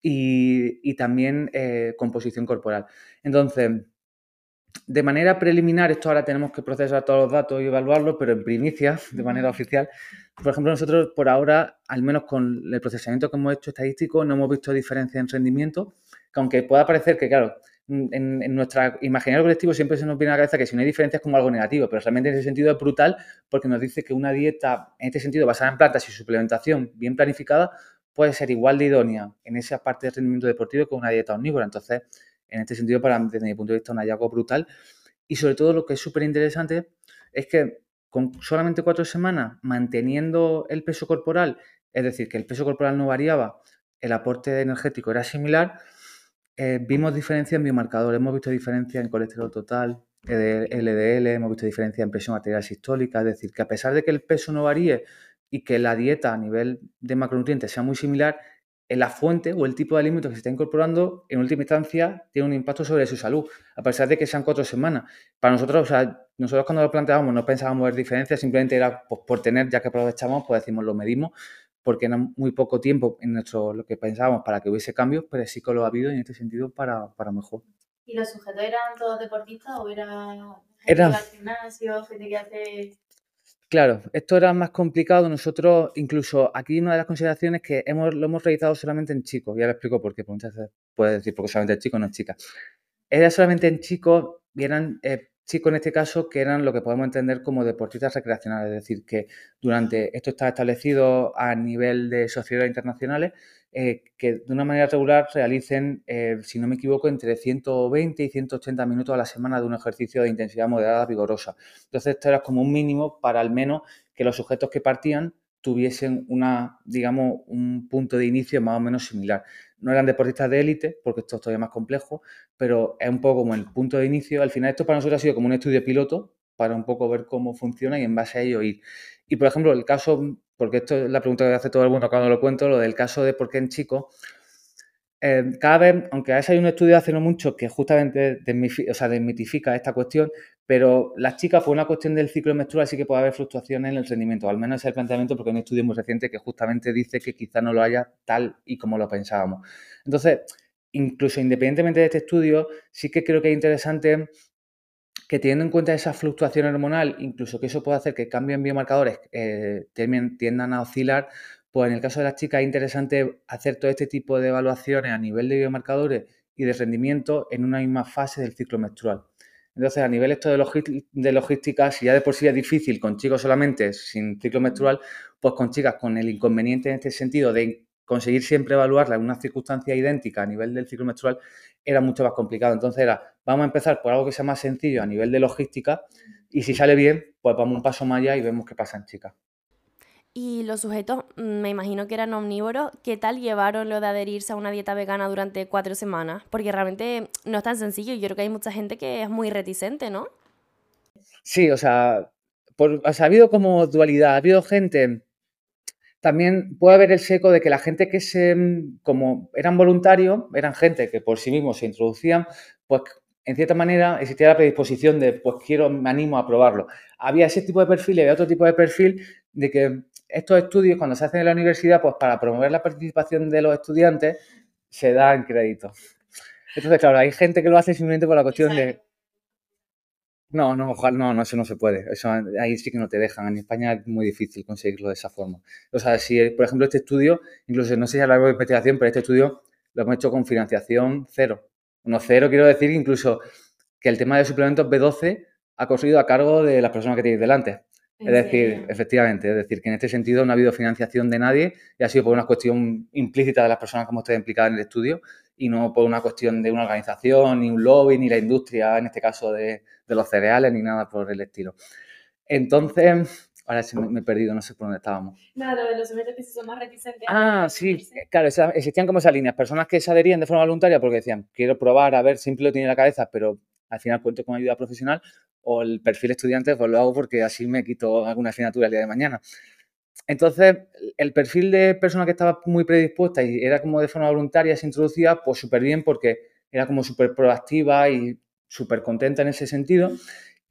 y, y también eh, composición corporal. Entonces, de manera preliminar, esto ahora tenemos que procesar todos los datos y evaluarlos, pero en primicia, de manera oficial, por ejemplo, nosotros por ahora, al menos con el procesamiento que hemos hecho estadístico, no hemos visto diferencia en rendimiento, que aunque pueda parecer que, claro, en, en nuestra imaginario colectivo siempre se nos viene a la cabeza que si no hay diferencia es como algo negativo, pero realmente en ese sentido es brutal porque nos dice que una dieta, en este sentido, basada en plantas y suplementación bien planificada, puede ser igual de idónea en esa parte de rendimiento deportivo que una dieta omnívora. Entonces, en este sentido, para, desde mi punto de vista, un hallazgo brutal. Y sobre todo lo que es súper interesante es que con solamente cuatro semanas manteniendo el peso corporal, es decir, que el peso corporal no variaba, el aporte energético era similar, eh, vimos diferencia en biomarcadores, hemos visto diferencia en colesterol total, LDL, hemos visto diferencia en presión arterial sistólica, es decir, que a pesar de que el peso no varíe y que la dieta a nivel de macronutrientes sea muy similar, la fuente o el tipo de alimento que se está incorporando, en última instancia, tiene un impacto sobre su salud, a pesar de que sean cuatro semanas. Para nosotros, o sea, nosotros cuando lo planteábamos no pensábamos ver diferencias, simplemente era pues, por tener, ya que aprovechamos, pues decimos, lo medimos, porque era muy poco tiempo en nuestro, lo que pensábamos para que hubiese cambios, pero sí que lo ha habido en este sentido para, para mejor. ¿Y los sujetos eran todos deportistas o eran era, al gimnasio, gente que hace Claro, esto era más complicado. Nosotros, incluso aquí una de las consideraciones que hemos, lo hemos realizado solamente en chicos. Ya lo explico por qué, porque muchas veces puedes decir porque solamente en chicos, no en chicas. Era solamente en chicos y eran eh, chicos en este caso que eran lo que podemos entender como deportistas recreacionales, es decir, que durante esto está establecido a nivel de sociedades internacionales eh, que de una manera regular realicen, eh, si no me equivoco, entre 120 y 180 minutos a la semana de un ejercicio de intensidad moderada vigorosa. Entonces, esto era como un mínimo para al menos que los sujetos que partían tuviesen una, digamos, un punto de inicio más o menos similar. No eran deportistas de élite, porque esto es todavía más complejo, pero es un poco como el punto de inicio. Al final, esto para nosotros ha sido como un estudio piloto para un poco ver cómo funciona y en base a ello ir. Y, por ejemplo, el caso porque esto es la pregunta que hace todo el mundo cuando lo cuento, lo del caso de por qué en chicos. Eh, cada vez, aunque a hay un estudio hace no mucho que justamente desmitifica esta cuestión, pero las chicas, por una cuestión del ciclo menstrual, sí que puede haber fluctuaciones en el rendimiento, al menos es el planteamiento, porque hay un estudio muy reciente que justamente dice que quizá no lo haya tal y como lo pensábamos. Entonces, incluso independientemente de este estudio, sí que creo que es interesante que teniendo en cuenta esa fluctuación hormonal, incluso que eso puede hacer que cambien biomarcadores eh, tiendan a oscilar, pues en el caso de las chicas es interesante hacer todo este tipo de evaluaciones a nivel de biomarcadores y de rendimiento en una misma fase del ciclo menstrual. Entonces, a nivel esto de, logística, si ya de por sí es difícil con chicos solamente sin ciclo menstrual, pues con chicas con el inconveniente en este sentido de conseguir siempre evaluarla en una circunstancia idéntica a nivel del ciclo menstrual era mucho más complicado. Entonces era, vamos a empezar por algo que sea más sencillo a nivel de logística y si sale bien, pues vamos un paso más allá y vemos qué pasa en chicas. Y los sujetos, mm, me imagino que eran omnívoros, ¿qué tal llevaron lo de adherirse a una dieta vegana durante cuatro semanas? Porque realmente no es tan sencillo yo creo que hay mucha gente que es muy reticente, ¿no? Sí, o sea, por, ha habido como dualidad, ha habido gente también puede haber el seco de que la gente que se, como eran voluntarios, eran gente que por sí mismos se introducían, pues en cierta manera existía la predisposición de, pues quiero, me animo a probarlo. Había ese tipo de perfil había otro tipo de perfil de que estos estudios, cuando se hacen en la universidad, pues para promover la participación de los estudiantes, se dan crédito. Entonces, claro, hay gente que lo hace simplemente por la cuestión de... No, no, ojalá, no, no, eso no se puede. Eso ahí sí que no te dejan. En España es muy difícil conseguirlo de esa forma. O sea, si, por ejemplo, este estudio, incluso no sé si largo de investigación, pero este estudio lo hemos hecho con financiación cero. No cero, quiero decir incluso que el tema de suplementos B12 ha corrido a cargo de las personas que tenéis delante. Es decir, efectivamente, es decir, que en este sentido no ha habido financiación de nadie y ha sido por una cuestión implícita de las personas que hemos estado implicadas en el estudio y no por una cuestión de una organización, ni un lobby, ni la industria, en este caso de, los cereales, ni nada por el estilo. Entonces, ahora sí me, he perdido, no sé por dónde estábamos. Nada, de los que son más reticentes. Ah, sí, claro, existían como esas líneas, personas que se adherían de forma voluntaria porque decían, quiero probar, a ver, siempre lo tiene en la cabeza, pero al final cuento con ayuda profesional, o el perfil estudiante, pues lo hago porque así me quito alguna asignatura el día de mañana. Entonces, el perfil de persona que estaba muy predispuesta y era como de forma voluntaria, se introducía, pues súper bien porque era como súper proactiva y súper contenta en ese sentido.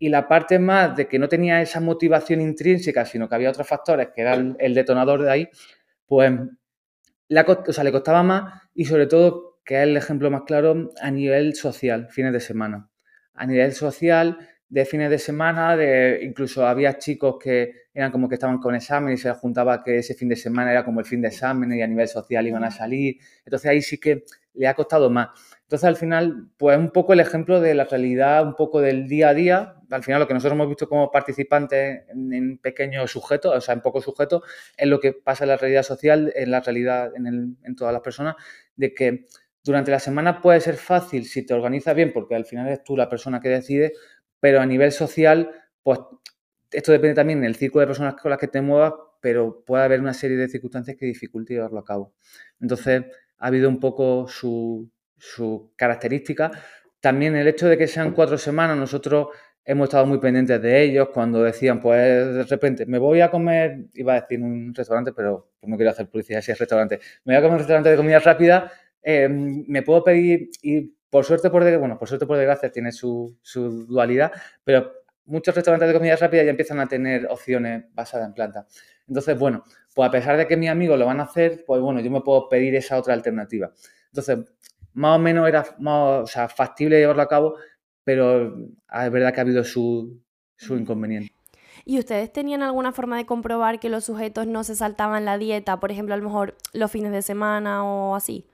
Y la parte más de que no tenía esa motivación intrínseca, sino que había otros factores que eran el detonador de ahí, pues le costaba más y sobre todo, que es el ejemplo más claro, a nivel social, fines de semana. A nivel social, de fines de semana, de incluso había chicos que eran como que estaban con examen y se juntaba que ese fin de semana era como el fin de examen y a nivel social iban a salir. Entonces ahí sí que le ha costado más. Entonces al final, pues un poco el ejemplo de la realidad, un poco del día a día. Al final lo que nosotros hemos visto como participantes en, pequeños sujetos, o sea, en pocos sujetos, es lo que pasa en la realidad social, en la realidad en, todas las personas, de que durante la semana puede ser fácil si te organizas bien, porque al final eres tú la persona que decide, pero a nivel social, pues esto depende también del círculo de personas con las que te muevas, pero puede haber una serie de circunstancias que dificulten llevarlo a cabo. Entonces, ha habido un poco su, su característica. También el hecho de que sean cuatro semanas, nosotros hemos estado muy pendientes de ellos cuando decían, pues de repente, me voy a comer, iba a decir un restaurante, pero pues no quiero hacer publicidad si es restaurante, me voy a comer un restaurante de comida rápida, eh, me puedo pedir, y por suerte, por desgracia, bueno, por suerte, por desgracia, tiene su, dualidad, pero muchos restaurantes de comida rápida ya empiezan a tener opciones basadas en planta. Entonces, bueno, pues a pesar de que mis amigos lo van a hacer, pues bueno, yo me puedo pedir esa otra alternativa. Entonces, más o menos era más, factible llevarlo a cabo, pero es verdad que ha habido su, su inconveniente. ¿Y ustedes tenían alguna forma de comprobar que los sujetos no se saltaban la dieta, por ejemplo, a lo mejor los fines de semana o así?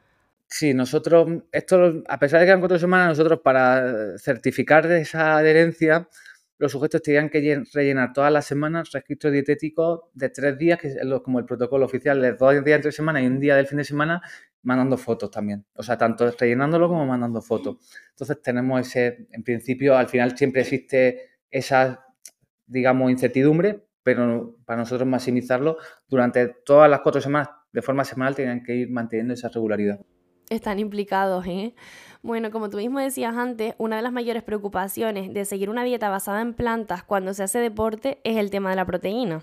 Sí, nosotros, esto, a pesar de que eran cuatro semanas, nosotros para certificar esa adherencia, los sujetos tenían que rellenar todas las semanas registros dietéticos de tres días, que es como el protocolo oficial, de dos días entre semana y un día del fin de semana, mandando fotos también. O sea, tanto rellenándolo como mandando fotos. Entonces tenemos ese, en principio, al final siempre existe esa, digamos, incertidumbre, pero para nosotros maximizarlo, durante todas las cuatro semanas, de forma semanal, tenían que ir manteniendo esa regularidad están implicados, ¿eh? Bueno, como tú mismo decías antes, una de las mayores preocupaciones de seguir una dieta basada en plantas cuando se hace deporte es el tema de la proteína.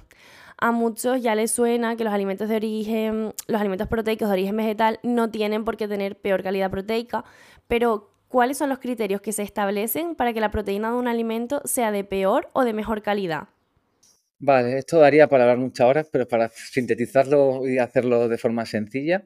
A muchos ya les suena que los alimentos de origen, los alimentos proteicos de origen vegetal no tienen por qué tener peor calidad proteica, pero ¿cuáles son los criterios que se establecen para que la proteína de un alimento sea de peor o de mejor calidad? Vale, esto daría para hablar muchas horas, pero para sintetizarlo y hacerlo de forma sencilla,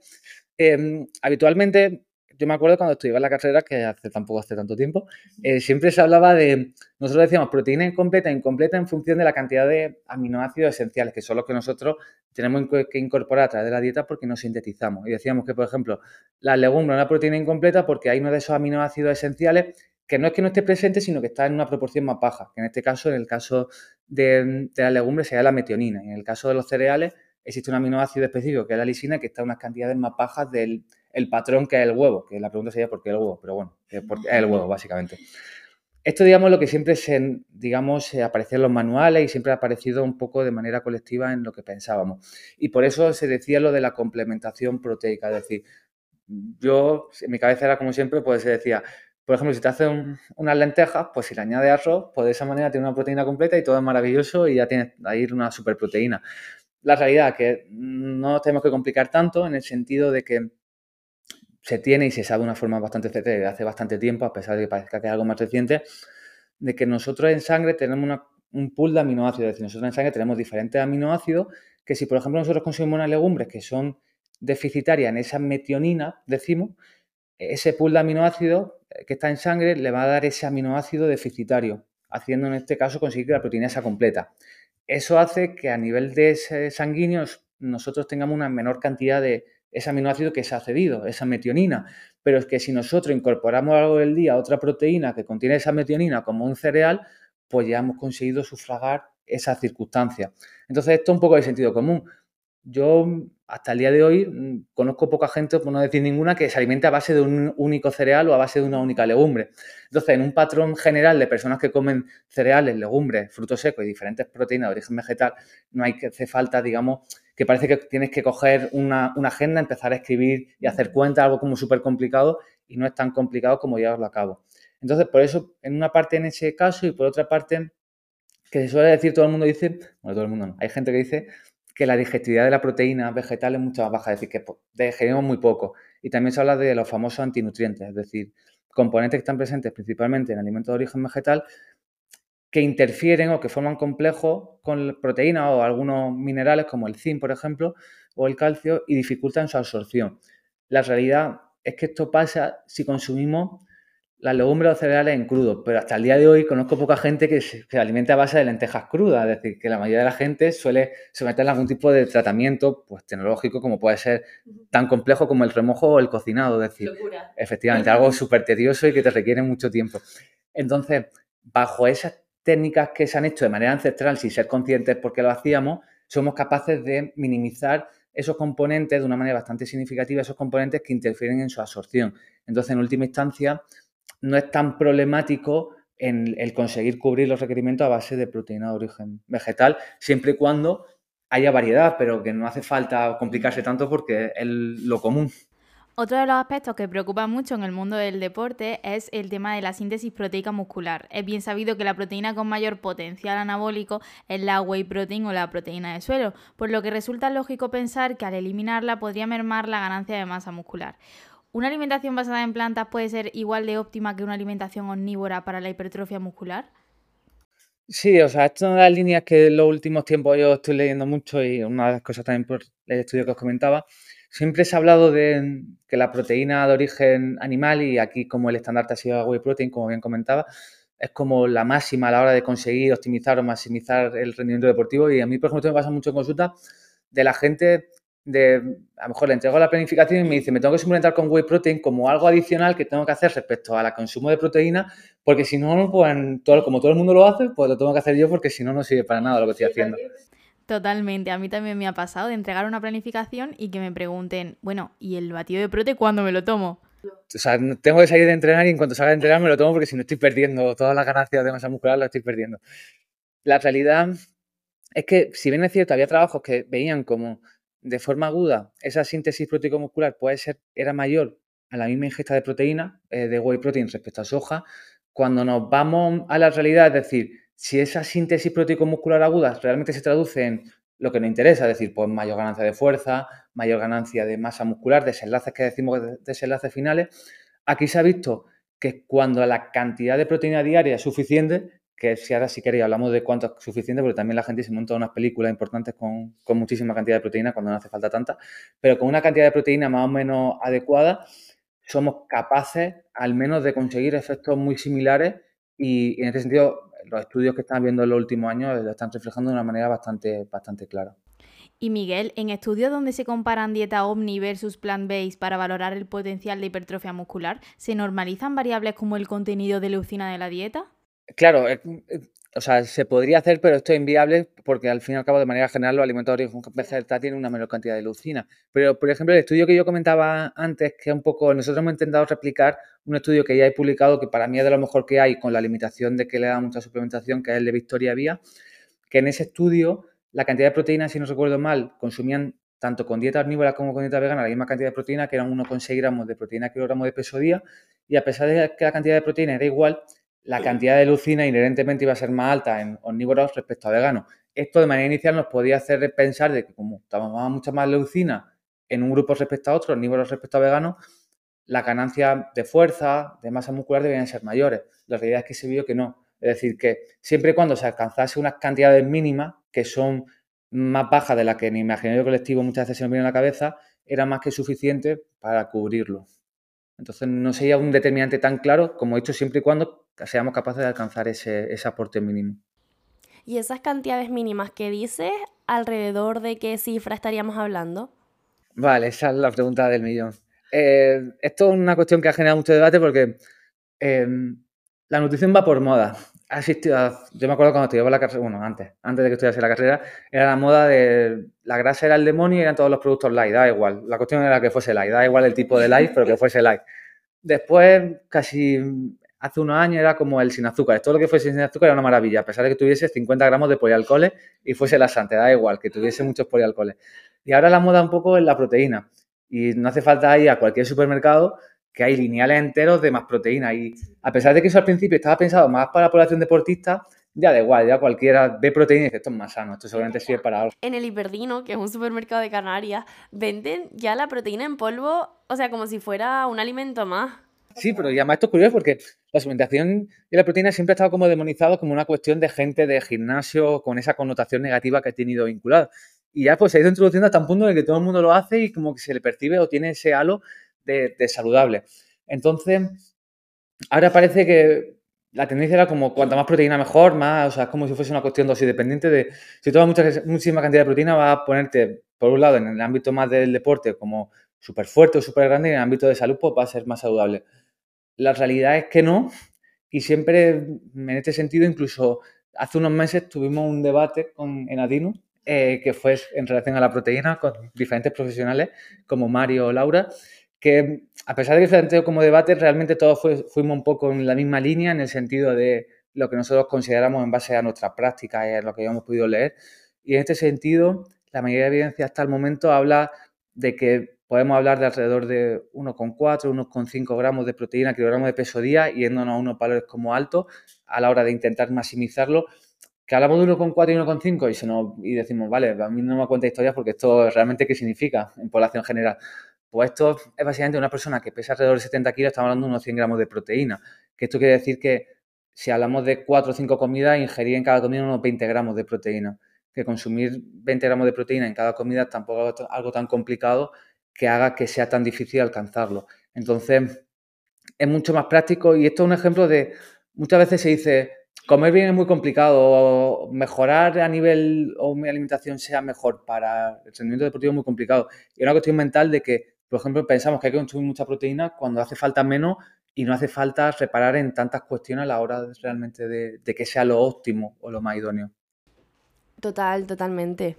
Em, habitualmente, yo me acuerdo cuando estudiaba en la carrera, que hace tampoco hace tanto tiempo, eh, siempre se hablaba de, nosotros decíamos proteína incompleta, incompleta en función de la cantidad de aminoácidos esenciales, que son los que nosotros tenemos que incorporar a través de la dieta porque nos sintetizamos. Y decíamos que, por ejemplo, la legumbre es una proteína incompleta porque hay uno de esos aminoácidos esenciales que no es que no esté presente, sino que está en una proporción más baja, que en este caso, en el caso de, de la legumbre, sería la metionina. Y en el caso de los cereales, existe un aminoácido específico que es la lisina que está en unas cantidades más bajas del el patrón que es el huevo, que la pregunta sería por qué el huevo, pero bueno, es, el huevo básicamente. Esto, digamos, lo que siempre se, digamos, aparecía en los manuales y siempre ha aparecido un poco de manera colectiva en lo que pensábamos. Y por eso se decía lo de la complementación proteica, es decir, yo, en mi cabeza era como siempre, pues se decía, por ejemplo, si te hacen unas lentejas, pues si le añades arroz, pues de esa manera tiene una proteína completa y todo es maravilloso y ya tienes ahí una superproteína la realidad que no tenemos que complicar tanto en el sentido de que se tiene y se sabe de una forma bastante certera desde hace bastante tiempo, a pesar de que parezca que es algo más reciente, de que nosotros en sangre tenemos un pool de aminoácidos. Es decir, nosotros en sangre tenemos diferentes aminoácidos que si, por ejemplo, nosotros consumimos unas legumbres que son deficitarias en esa metionina, decimos, ese pool de aminoácidos que está en sangre le va a dar ese aminoácido deficitario, haciendo en este caso conseguir que la proteína sea completa. Eso hace que a nivel de sanguíneos nosotros tengamos una menor cantidad de ese aminoácido que se ha cedido, esa metionina. Pero es que si nosotros incorporamos algo del día otra proteína que contiene esa metionina como un cereal, pues ya hemos conseguido sufragar esa circunstancia. Entonces, esto es un poco de sentido común. Yo hasta el día de hoy mm, conozco poca gente, por no decir ninguna, que se alimente a base de un único cereal o a base de una única legumbre. Entonces, en un patrón general de personas que comen cereales, legumbres, frutos secos y diferentes proteínas de origen vegetal, no hay que hacer falta, digamos, que parece que tienes que coger una, agenda, empezar a escribir y hacer cuenta, algo como súper complicado, y no es tan complicado como llevarlo a cabo. Entonces, por eso, en una parte en ese caso y por otra parte, que se suele decir, todo el mundo dice, bueno, todo el mundo no, hay gente que dice que la digestibilidad de la proteína vegetal es mucho más baja, es decir, que digerimos muy poco. Y también se habla de los famosos antinutrientes, es decir, componentes que están presentes principalmente en alimentos de origen vegetal que interfieren o que forman complejos con proteínas o algunos minerales como el zinc, por ejemplo, o el calcio y dificultan su absorción. La realidad es que esto pasa si consumimos las legumbres o cereales en crudo, pero hasta el día de hoy conozco poca gente que se, alimenta a base de lentejas crudas, es decir, que la mayoría de la gente suele someterle a algún tipo de tratamiento pues, tecnológico como puede ser tan complejo como el remojo o el cocinado, es decir, efectivamente, algo súper tedioso y que te requiere mucho tiempo. Entonces, bajo esas técnicas que se han hecho de manera ancestral, sin ser conscientes por qué lo hacíamos, somos capaces de minimizar esos componentes de una manera bastante significativa, esos componentes que interfieren en su absorción. Entonces, en última instancia, no es tan problemático en el conseguir cubrir los requerimientos a base de proteína de origen vegetal, siempre y cuando haya variedad, pero que no hace falta complicarse tanto porque es lo común. Otro de los aspectos que preocupa mucho en el mundo del deporte es el tema de la síntesis proteica muscular. Es bien sabido que la proteína con mayor potencial anabólico es la whey protein o la proteína de suelo, por lo que resulta lógico pensar que al eliminarla podría mermar la ganancia de masa muscular. ¿Una alimentación basada en plantas puede ser igual de óptima que una alimentación omnívora para la hipertrofia muscular? Sí, o sea, esto es una de las líneas que en los últimos tiempos yo estoy leyendo mucho y una de las cosas también por el estudio que os comentaba, siempre se ha hablado de que la proteína de origen animal y aquí como el estandarte ha sido whey protein, como bien comentaba, es como la máxima a la hora de conseguir optimizar o maximizar el rendimiento deportivo y a mí, por ejemplo, me pasa mucho en consulta de la gente de, a lo mejor le entrego la planificación y me dice, me tengo que suplementar con whey protein como algo adicional que tengo que hacer respecto al consumo de proteína, porque si no, pues, todo, como todo el mundo lo hace, pues lo tengo que hacer yo porque si no, no sirve para nada lo que estoy haciendo. Totalmente, a mí también me ha pasado de entregar una planificación y que me pregunten, bueno, ¿y el batido de prote cuándo me lo tomo? O sea, tengo que salir de entrenar y en cuanto salga de entrenar me lo tomo porque si no estoy perdiendo todas las ganancias de masa muscular, las estoy perdiendo. La realidad es que, si bien es cierto, había trabajos que veían como de forma aguda esa síntesis proteico-muscular puede ser, era mayor a la misma ingesta de proteína, eh, de whey protein respecto a soja, cuando nos vamos a la realidad, es decir, si esa síntesis proteico-muscular aguda realmente se traduce en lo que nos interesa, es decir, pues mayor ganancia de fuerza, mayor ganancia de masa muscular, desenlaces que decimos desenlaces finales, aquí se ha visto que cuando la cantidad de proteína diaria es suficiente, que si ahora si queréis hablamos de cuánto es suficiente, porque también la gente se monta unas películas importantes con, muchísima cantidad de proteína cuando no hace falta tanta, pero con una cantidad de proteína más o menos adecuada, somos capaces al menos de conseguir efectos muy similares y, en este sentido los estudios que están viendo en los últimos años lo están reflejando de una manera bastante, bastante clara. Y Miguel, en estudios donde se comparan dieta omni versus plant-based para valorar el potencial de hipertrofia muscular, ¿se normalizan variables como el contenido de leucina de la dieta? Claro, o sea, se podría hacer, pero esto es inviable porque al fin y al cabo, de manera general, los alimentos de origen vegetal tienen una menor cantidad de leucina. Pero, por ejemplo, el estudio que yo comentaba antes, que un poco, nosotros hemos intentado replicar un estudio que ya he publicado, que para mí es de lo mejor que hay, con la limitación de que le da mucha suplementación, que es el de Victoria Vía, que en ese estudio la cantidad de proteína, si no recuerdo mal, consumían tanto con dieta omnívora como con dieta vegana la misma cantidad de proteína, que eran 1,6 gramos de proteína kilogramo de peso día, y a pesar de que la cantidad de proteína era igual, la cantidad de leucina inherentemente iba a ser más alta en omnívoros respecto a veganos. Esto de manera inicial nos podía hacer pensar de que como tomamos mucha más leucina en un grupo respecto a otro, omnívoros respecto a veganos, las ganancias de fuerza, de masa muscular deberían ser mayores. La realidad es que se vio que no. Es decir, que siempre y cuando se alcanzase unas cantidades mínimas, que son más bajas de las que en el imaginario colectivo muchas veces se nos viene a la cabeza, era más que suficiente para cubrirlo. Entonces no sería un determinante tan claro como he dicho siempre y cuando seamos capaces de alcanzar ese, ese aporte mínimo. ¿Y esas cantidades mínimas que dices, alrededor de qué cifra estaríamos hablando? Vale, esa es la pregunta del millón. Eh, esto es una cuestión que ha generado mucho debate porque em, la nutrición va por moda. Ha yo me acuerdo cuando estudiaba la carrera, bueno, antes, antes de que estudiase la carrera, era la moda de la grasa era el demonio y eran todos los productos light, da igual. La cuestión era que fuese light, da igual el tipo de light, pero que fuese light. Después, casi hace unos años, era como el sin azúcar. Todo lo que fuese sin azúcar era una maravilla, a pesar de que tuviese 50 gramos de polialcoholes y fuese laxante, da igual, que tuviese muchos polialcoholes. Y ahora la moda un poco es la proteína. Y no hace falta ir a cualquier supermercado que hay lineales enteros de más proteína. Y a pesar de que eso al principio estaba pensado más para la población deportista, ya da igual, ya cualquiera ve proteína y dice, esto es más sano, esto seguramente sirve para algo. En el Hiperdino, que es un supermercado de Canarias, venden ya la proteína en polvo, o sea, como si fuera un alimento más. Sí, pero además esto es curioso porque la suplementación y la proteína siempre ha estado como demonizado como una cuestión de gente de gimnasio con esa connotación negativa que ha tenido vinculada. Y ya pues se ha ido introduciendo hasta un punto en el que todo el mundo lo hace y como que se le percibe o tiene ese halo de, saludable. Entonces, ahora parece que la tendencia era como cuanta más proteína mejor, más, o sea, es como si fuese una cuestión dosis dependiente de, si tomas mucha, muchísima cantidad de proteína, va a ponerte, por un lado, en el ámbito más del deporte, como súper fuerte o súper grande, y en el ámbito de salud, pues va a ser más saludable. La realidad es que no, y siempre, en este sentido, incluso hace unos meses tuvimos un debate con, en Adinu, eh, que fue en relación a la proteína con diferentes profesionales como Mario o Laura, que a pesar de que planteó como debate, realmente todos fuimos un poco en la misma línea en el sentido de lo que nosotros consideramos en base a nuestras prácticas y a lo que habíamos podido leer. Y en este sentido, la mayoría de evidencia hasta el momento habla de que podemos hablar de alrededor de 1,4, 1,5 gramos de proteína, kilogramos de peso día, yéndonos a unos valores como altos a la hora de intentar maximizarlo. Que hablamos de 1,4 y 1,5 y, decimos, vale, a mí no me cuenta historias porque esto realmente qué significa en población general. Pues esto es básicamente una persona que pesa alrededor de 70 kilos, estamos hablando de unos 100 gramos de proteína. Que esto quiere decir que si hablamos de 4 o 5 comidas, ingerir en cada comida unos 20 gramos de proteína. Que consumir 20 gramos de proteína en cada comida tampoco es algo tan complicado que haga que sea tan difícil alcanzarlo. Entonces, es mucho más práctico y esto es un ejemplo de, muchas veces se dice, comer bien es muy complicado, mejorar a nivel o mi alimentación sea mejor para el rendimiento deportivo es muy complicado. Y una cuestión mental de que por ejemplo, pensamos que hay que consumir mucha proteína cuando hace falta menos y no hace falta reparar en tantas cuestiones a la hora realmente de, de que sea lo óptimo o lo más idóneo. Total, totalmente.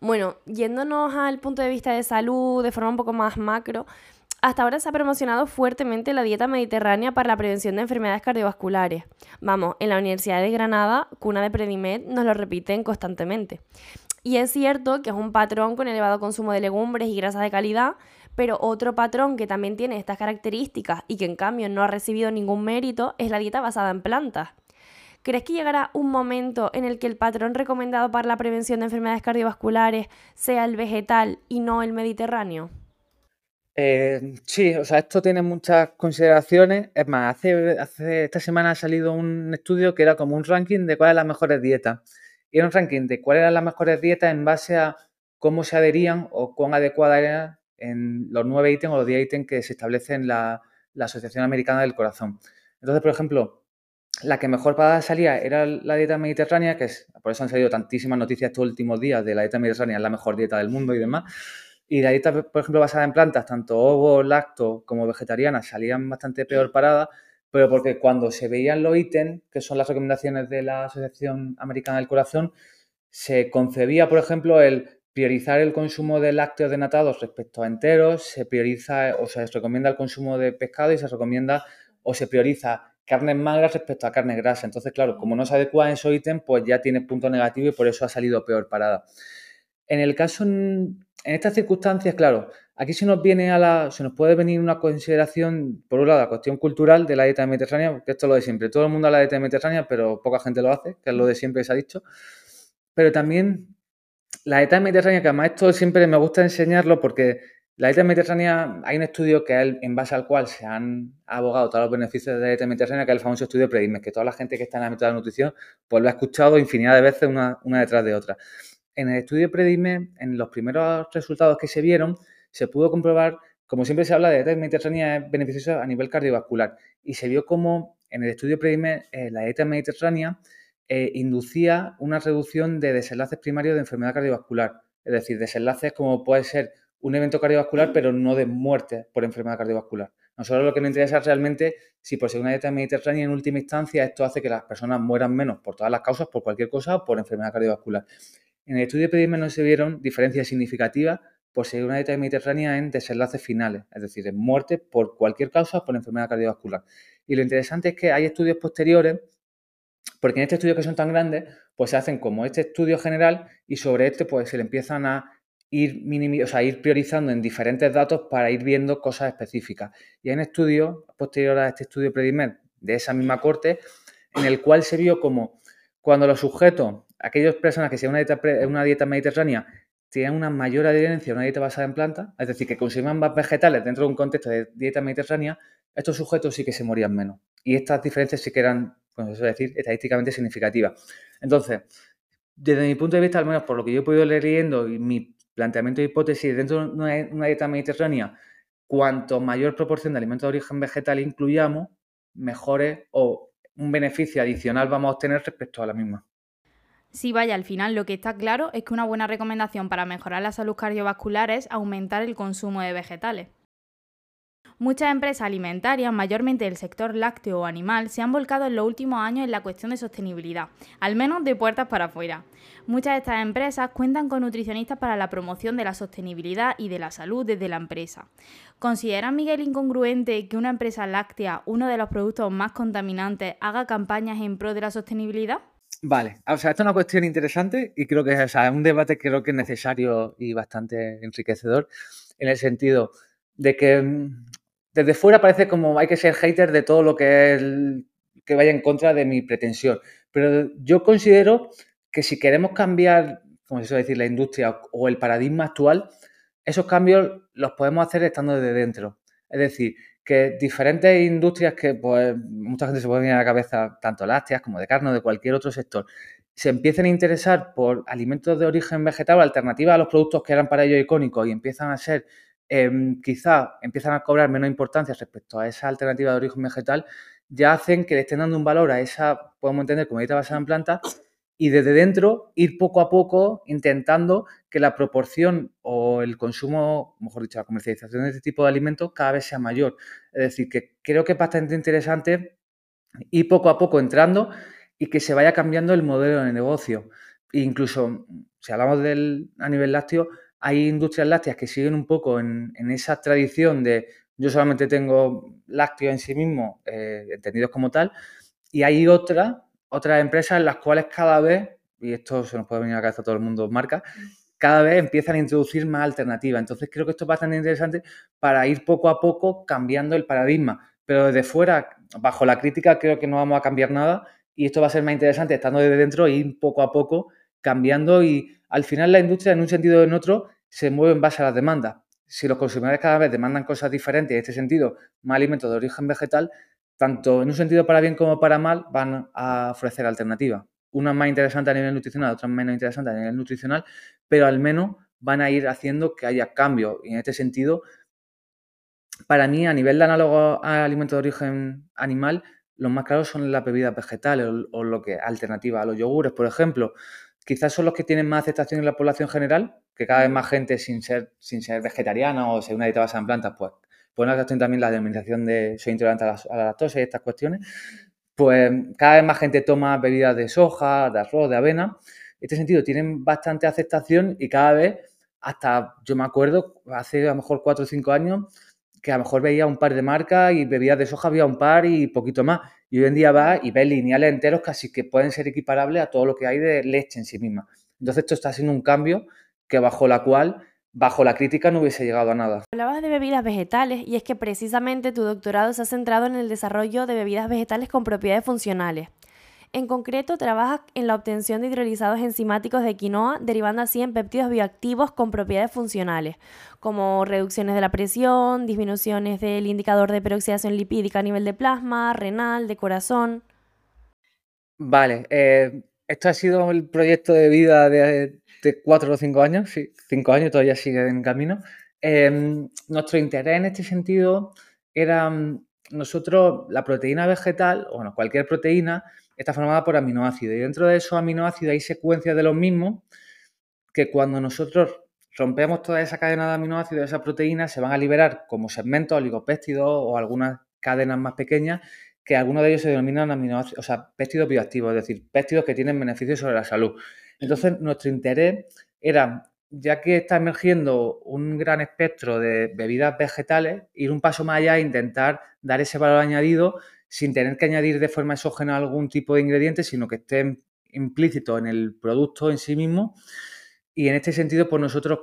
Bueno, yéndonos al punto de vista de salud de forma un poco más macro, hasta ahora se ha promocionado fuertemente la dieta mediterránea para la prevención de enfermedades cardiovasculares. Vamos, en la Universidad de Granada, cuna de Predimed, nos lo repiten constantemente. Y es cierto que es un patrón con elevado consumo de legumbres y grasas de calidad, pero otro patrón que también tiene estas características y que en cambio no ha recibido ningún mérito es la dieta basada en plantas. ¿Crees que llegará un momento en el que el patrón recomendado para la prevención de enfermedades cardiovasculares sea el vegetal y no el mediterráneo? Eh, sí, o sea, esto tiene muchas consideraciones. Es más, hace, esta semana ha salido un estudio que era como un ranking de cuáles eran las mejores dietas. Y era un ranking de cuáles eran las mejores dietas en base a cómo se adherían o cuán adecuadas eran en los nueve ítems o los diez ítems que se establecen en la, Asociación Americana del Corazón. Entonces, por ejemplo, la que mejor para salía era la dieta mediterránea, que es, por eso han salido tantísimas noticias estos últimos días de la dieta mediterránea, es la mejor dieta del mundo y demás. Y la dieta, por ejemplo, basada en plantas, tanto ovo, lacto como vegetariana, salían bastante peor paradas, pero porque cuando se veían los ítems, que son las recomendaciones de la Asociación Americana del Corazón, se concebía, por ejemplo, el priorizar el consumo de lácteos denatados respecto a enteros, se prioriza o se recomienda el consumo de pescado y se recomienda o se prioriza carnes magras respecto a carnes grasas. Entonces, claro, como no se adecua en esos ítems, pues ya tiene punto negativo y por eso ha salido peor parada. En el caso, en estas circunstancias, claro, aquí se nos viene a la, se nos puede venir una consideración, por un lado, la cuestión cultural de la dieta mediterránea, porque esto es lo de siempre. Todo el mundo habla de dieta mediterránea, pero poca gente lo hace, que es lo de siempre que se ha dicho. Pero también la dieta mediterránea, que además esto siempre me gusta enseñarlo porque La dieta mediterránea, hay un estudio que en base al cual se han abogado todos los beneficios de la dieta mediterránea, que es el famoso estudio Predime, que toda la gente que está en la meta de nutrición, pues lo ha escuchado infinidad de veces una, una detrás de otra. En el estudio Predime, en los primeros resultados que se vieron, se pudo comprobar, como siempre se habla de dieta mediterránea es beneficiosa a nivel cardiovascular, y se vio como en el estudio Predime eh, la dieta mediterránea eh, inducía una reducción de desenlaces primarios de enfermedad cardiovascular, es decir, desenlaces como puede ser un evento cardiovascular, pero no de muerte por enfermedad cardiovascular. Nosotros lo que nos interesa es realmente si por una dieta mediterránea en última instancia esto hace que las personas mueran menos por todas las causas, por cualquier cosa o por enfermedad cardiovascular. En el estudio de no se vieron diferencias significativas por seguir una dieta mediterránea en desenlaces finales, es decir, en muerte por cualquier causa o por enfermedad cardiovascular. Y lo interesante es que hay estudios posteriores, porque en este estudio que son tan grandes, pues se hacen como este estudio general y sobre este pues se le empiezan a ir, o ir priorizando en diferentes datos para ir viendo cosas específicas. Y hay un estudio posterior a este estudio Predimed de esa misma corte, en el cual se vio como cuando los sujetos, aquellas personas que siguen una dieta, una dieta mediterránea, tienen una mayor adherencia a una dieta basada en plantas, es decir, que consuman más vegetales dentro de un contexto de dieta mediterránea, estos sujetos sí que se morían menos. Y estas diferencias sí que eran, pues eso decir, estadísticamente significativas. Entonces, desde mi punto de vista, al menos por lo que yo he podido leer leyendo y mi planteamiento de hipótesis dentro de una, dieta mediterránea, cuanto mayor proporción de alimentos de origen vegetal incluyamos, mejores o un beneficio adicional vamos a obtener respecto a la misma. Sí, vaya, al final lo que está claro es que una buena recomendación para mejorar la salud cardiovascular es aumentar el consumo de vegetales. Muchas empresas alimentarias, mayormente del sector lácteo o animal, se han volcado en los últimos años en la cuestión de sostenibilidad, al menos de puertas para afuera. Muchas de estas empresas cuentan con nutricionistas para la promoción de la sostenibilidad y de la salud desde la empresa. ¿Considera Miguel incongruente que una empresa láctea, uno de los productos más contaminantes, haga campañas en pro de la sostenibilidad? Vale, o sea, esto es una cuestión interesante y creo que es un debate creo que es necesario y bastante enriquecedor en el sentido de que mm, desde fuera parece como hay que ser hater de todo lo que es que vaya en contra de mi pretensión. Pero yo considero que si queremos cambiar, como se suele decir, la industria o el paradigma actual, esos cambios los podemos hacer estando desde dentro. Es decir, que diferentes industrias que pues mucha gente se puede venir a la cabeza, tanto lácteas como de carne o de cualquier otro sector, se empiecen a interesar por alimentos de origen vegetal, alternativas a los productos que eran para ellos icónicos y empiezan a ser Em, quizá empiezan a cobrar menos importancia respecto a esa alternativa de origen vegetal, ya hacen que le estén dando un valor a esa, podemos entender, como dieta basada en plantas, y desde dentro ir poco a poco intentando que la proporción o el consumo, mejor dicho, la comercialización de este tipo de alimentos cada vez sea mayor. Es decir, que creo que es bastante interesante ir poco a poco entrando y que se vaya cambiando el modelo de negocio. incluso, si hablamos del, a nivel lácteo, hay industrias lácteas que siguen un poco en, esa tradición de yo solamente tengo lácteos en sí mismo, eh, entendidos como tal, y hay otras, empresas en las cuales cada vez, y esto se nos puede venir a la cabeza todo el mundo, marca, cada vez empiezan a introducir más alternativas. Entonces creo que esto es bastante interesante para ir poco a poco cambiando el paradigma. Pero desde fuera, bajo la crítica, creo que no vamos a cambiar nada y esto va a ser más interesante estando desde dentro e ir poco a poco cambiando y al final la industria en un sentido o en otro se mueve en base a las demandas. Si los consumidores cada vez demandan cosas diferentes, en este sentido, más alimentos de origen vegetal, tanto en un sentido para bien como para mal, van a ofrecer alternativas. Unas más interesantes a nivel nutricional, otras menos interesantes a nivel nutricional, pero al menos van a ir haciendo que haya cambios. Y en este sentido, para mí, a nivel de análogo a alimentos de origen animal, los más claros son las bebidas vegetales o, lo que alternativa a los yogures, por ejemplo quizás son los que tienen más aceptación en la población general, que cada vez más gente sin ser, sin ser vegetariana o ser una dieta basada en plantas, pues pone la cuestión también la denominación de soy intolerante a la, lactosa y estas cuestiones, pues cada vez más gente toma bebidas de soja, de arroz, de avena. En este sentido tienen bastante aceptación y cada vez, hasta yo me acuerdo, hace a lo mejor cuatro o cinco años, que a lo mejor veía un par de marcas y bebidas de soja había un par y poquito más. Y hoy en día va y ves lineales enteros casi que pueden ser equiparables a todo lo que hay de leche en sí misma. Entonces esto está siendo un cambio que bajo la cual, bajo la crítica, no hubiese llegado a nada. Hablabas de bebidas vegetales y es que precisamente tu doctorado se ha centrado en el desarrollo de bebidas vegetales con propiedades funcionales. En concreto, trabajas en la obtención de hidrolizados enzimáticos de quinoa, derivando así en péptidos bioactivos con propiedades funcionales, como reducciones de la presión, disminuciones del indicador de peroxidación lipídica a nivel de plasma, renal, de corazón. Vale, eh, esto ha sido el proyecto de vida de, cuatro o cinco años, sí, cinco años, todavía sigue en camino. Em, nuestro interés en este sentido era, mm, nosotros, la proteína vegetal, o bueno, cualquier proteína, está formada por aminoácidos y dentro de esos aminoácidos hay secuencias de los mismos que cuando nosotros rompemos toda esa cadena de aminoácidos, esa proteína, se van a liberar como segmentos, oligopéptidos o algunas cadenas más pequeñas que algunos de ellos se denominan aminoácidos, o sea, péptidos bioactivos, es decir, péptidos que tienen beneficios sobre la salud. Entonces, nuestro interés era, ya que está emergiendo un gran espectro de bebidas vegetales, ir un paso más allá e intentar dar ese valor añadido sin tener que añadir de forma exógena algún tipo de ingrediente, sino que esté implícito en el producto en sí mismo. Y en este sentido, pues nosotros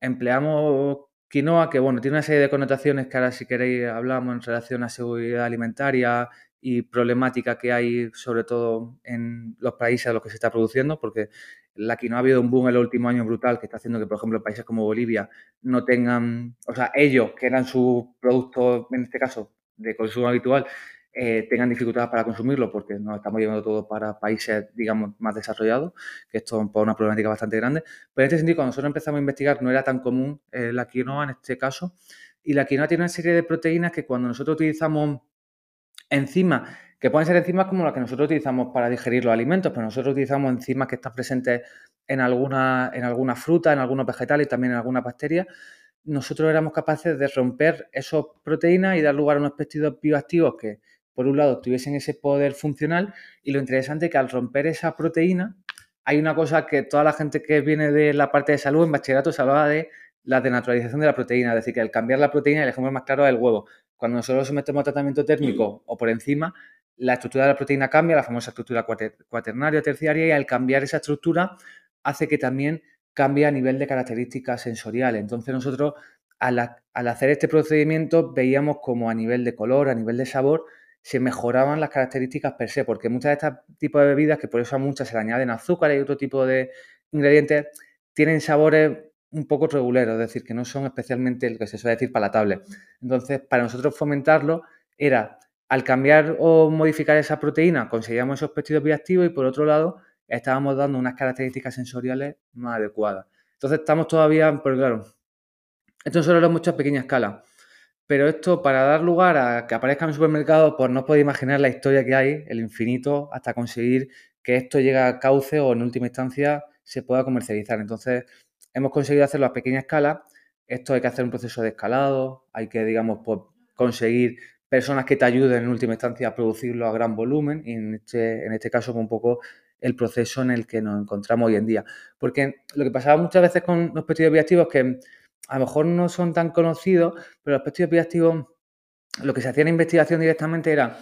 empleamos Quinoa, que bueno, tiene una serie de connotaciones que ahora si queréis hablamos en relación a seguridad alimentaria y problemática que hay sobre todo en los países a los que se está produciendo, porque la quinoa ha habido un boom en los últimos años brutal que está haciendo que, por ejemplo, países como Bolivia no tengan, o sea, ellos, que eran su producto, en este caso, de consumo habitual, eh, tengan dificultades para consumirlo porque nos estamos llevando todo para países, digamos, más desarrollados, que esto es una problemática bastante grande. Pero en este sentido, cuando nosotros empezamos a investigar, no era tan común eh, la quinoa en este caso. Y la quinoa tiene una serie de proteínas que cuando nosotros utilizamos enzimas, que pueden ser enzimas como las que nosotros utilizamos para digerir los alimentos, pero nosotros utilizamos enzimas que están presentes en alguna, en alguna fruta, en algunos vegetales y también en algunas bacterias, nosotros éramos capaces de romper esas proteínas y dar lugar a unos péptidos bioactivos que por un lado, tuviesen ese poder funcional y lo interesante es que al romper esa proteína, hay una cosa que toda la gente que viene de la parte de salud en bachillerato se hablaba de la denaturalización de la proteína, es decir, que al cambiar la proteína, el ejemplo más claro es el huevo. Cuando nosotros sometemos a tratamiento térmico o por encima, la estructura de la proteína cambia, la famosa estructura cuaternaria o terciaria, y al cambiar esa estructura hace que también cambie a nivel de características sensoriales. Entonces nosotros al, al hacer este procedimiento veíamos como a nivel de color, a nivel de sabor, se mejoraban las características per se, porque muchas de estas tipos de bebidas, que por eso a muchas se le añaden azúcar y otro tipo de ingredientes, tienen sabores un poco reguleros, es decir, que no son especialmente lo que se suele decir palatables. Entonces, para nosotros fomentarlo era, al cambiar o modificar esa proteína, conseguíamos esos péptidos bioactivos y por otro lado, estábamos dando unas características sensoriales más adecuadas. Entonces, estamos todavía, pero claro, esto solo es mucho a pequeña escala. Pero esto, para dar lugar a que aparezca en un supermercado, pues no podéis imaginar la historia que hay, el infinito, hasta conseguir que esto llegue a cauce o en última instancia se pueda comercializar. Entonces, hemos conseguido hacerlo a pequeña escala. Esto hay que hacer un proceso de escalado, hay que, digamos, pues, conseguir personas que te ayuden en última instancia a producirlo a gran volumen y en este, este caso un poco el proceso en el que nos encontramos hoy en día. Porque lo que pasaba muchas veces con los pesticidas bioactivos es que a lo mejor no son tan conocidos, pero los péptidos bioactivos, lo que se hacía en investigación directamente era,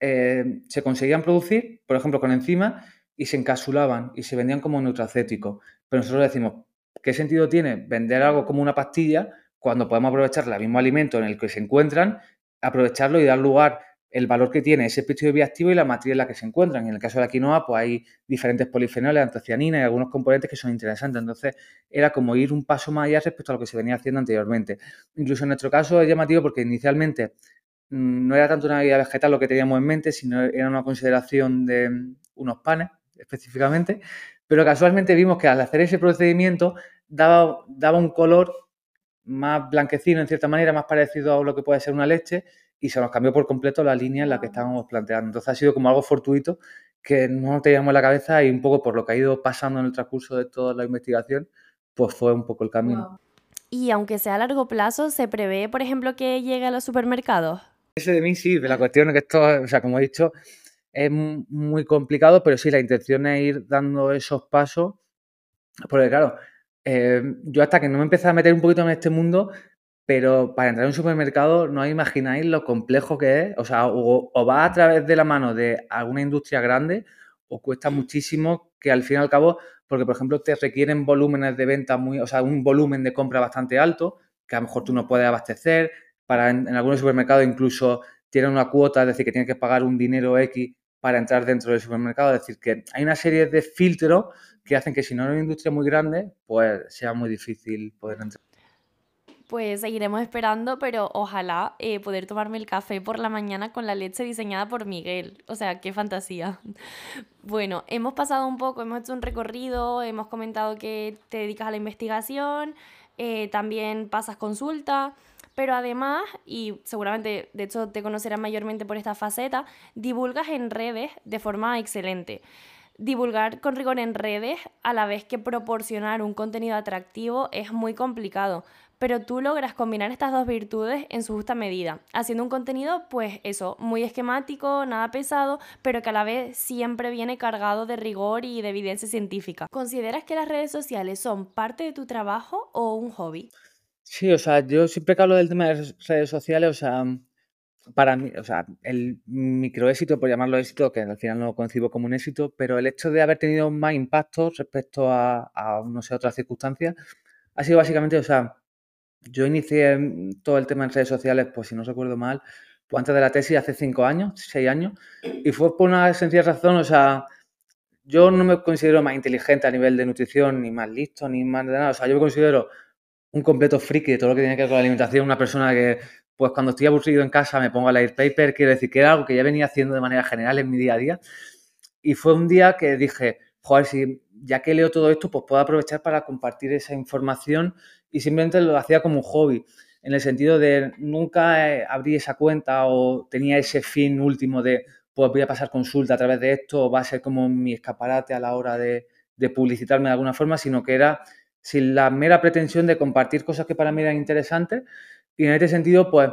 eh, se conseguían producir, por ejemplo, con enzimas, y se encapsulaban y se vendían como nutracéticos. Pero nosotros decimos, ¿qué sentido tiene vender algo como una pastilla cuando podemos aprovechar el mismo alimento en el que se encuentran, aprovecharlo y dar lugar el valor que tiene ese péptido bioactivo y la materia en la que se encuentran. En el caso de la quinoa, pues hay diferentes polifenoles, antocianinas y algunos componentes que son interesantes. Entonces, era como ir un paso más allá respecto a lo que se venía haciendo anteriormente. Incluso en nuestro caso es llamativo porque inicialmente mm, no era tanto una vida vegetal lo que teníamos en mente, sino era una consideración de mm, unos panes específicamente, pero casualmente vimos que al hacer ese procedimiento daba, daba un color más blanquecino, en cierta manera, más parecido a lo que puede ser una leche, y se nos cambió por completo la línea en la que estábamos planteando. Entonces ha sido como algo fortuito que no teníamos en la cabeza y un poco por lo que ha ido pasando en el transcurso de toda la investigación, pues fue un poco el camino. Y aunque sea a largo plazo, ¿se prevé, por ejemplo, que llegue a los supermercados? Ese de mí sí, la cuestión es que esto, o sea, como he dicho, es muy complicado, pero sí, la intención es ir dando esos pasos, porque claro, eh, yo hasta que no me empecé a meter un poquito en este mundo, pero para entrar en un supermercado no imagináis lo complejo que es. O sea, o, va a través de la mano de alguna industria grande o cuesta muchísimo que al fin y al cabo, porque por ejemplo te requieren volúmenes de venta muy, o sea, un volumen de compra bastante alto, que a lo mejor tú no puedes abastecer. Para en, algunos supermercados incluso tienen una cuota, es decir, que tienes que pagar un dinero X para entrar dentro del supermercado. Es decir, que hay una serie de filtros que hacen que si no es una industria muy grande, pues sea muy difícil poder entrar. Pues seguiremos esperando, pero ojalá eh, poder tomarme el café por la mañana con la leche diseñada por Miguel. O sea, qué fantasía. Bueno, hemos pasado un poco, hemos hecho un recorrido, hemos comentado que te dedicas a la investigación, eh, también pasas consulta, pero además, y seguramente de hecho te conocerás mayormente por esta faceta, divulgas en redes de forma excelente divulgar con rigor en redes a la vez que proporcionar un contenido atractivo es muy complicado, pero tú logras combinar estas dos virtudes en su justa medida, haciendo un contenido, pues eso, muy esquemático, nada pesado, pero que a la vez siempre viene cargado de rigor y de evidencia científica. ¿Consideras que las redes sociales son parte de tu trabajo o un hobby? Sí, o sea, yo siempre que hablo del tema de las redes sociales, o sea, para mí, o sea, el microéxito, por llamarlo éxito, que al final no lo concibo como un éxito, pero el hecho de haber tenido más impacto respecto a, no sé, otras circunstancias, ha sido básicamente, o sea, yo inicié todo el tema en redes sociales, pues si no recuerdo mal, pues antes de la tesis, hace cinco años, seis años, y fue por una sencilla razón, o sea, yo no me considero más inteligente a nivel de nutrición, ni más listo, ni más de nada, o sea, yo me considero un completo friki de todo lo que tiene que ver con la alimentación, una persona que pues cuando estoy aburrido en casa me pongo a leer paper, quiero decir que era algo que ya venía haciendo de manera general en mi día a día. Y fue un día que dije, joder, si ya que leo todo esto, pues puedo aprovechar para compartir esa información y simplemente lo hacía como un hobby, en el sentido de nunca eh, abrí esa cuenta o tenía ese fin último de, pues voy a pasar consulta a través de esto o va a ser como mi escaparate a la hora de, de publicitarme de alguna forma, sino que era sin la mera pretensión de compartir cosas que para mí eran interesantes. Y en este sentido, pues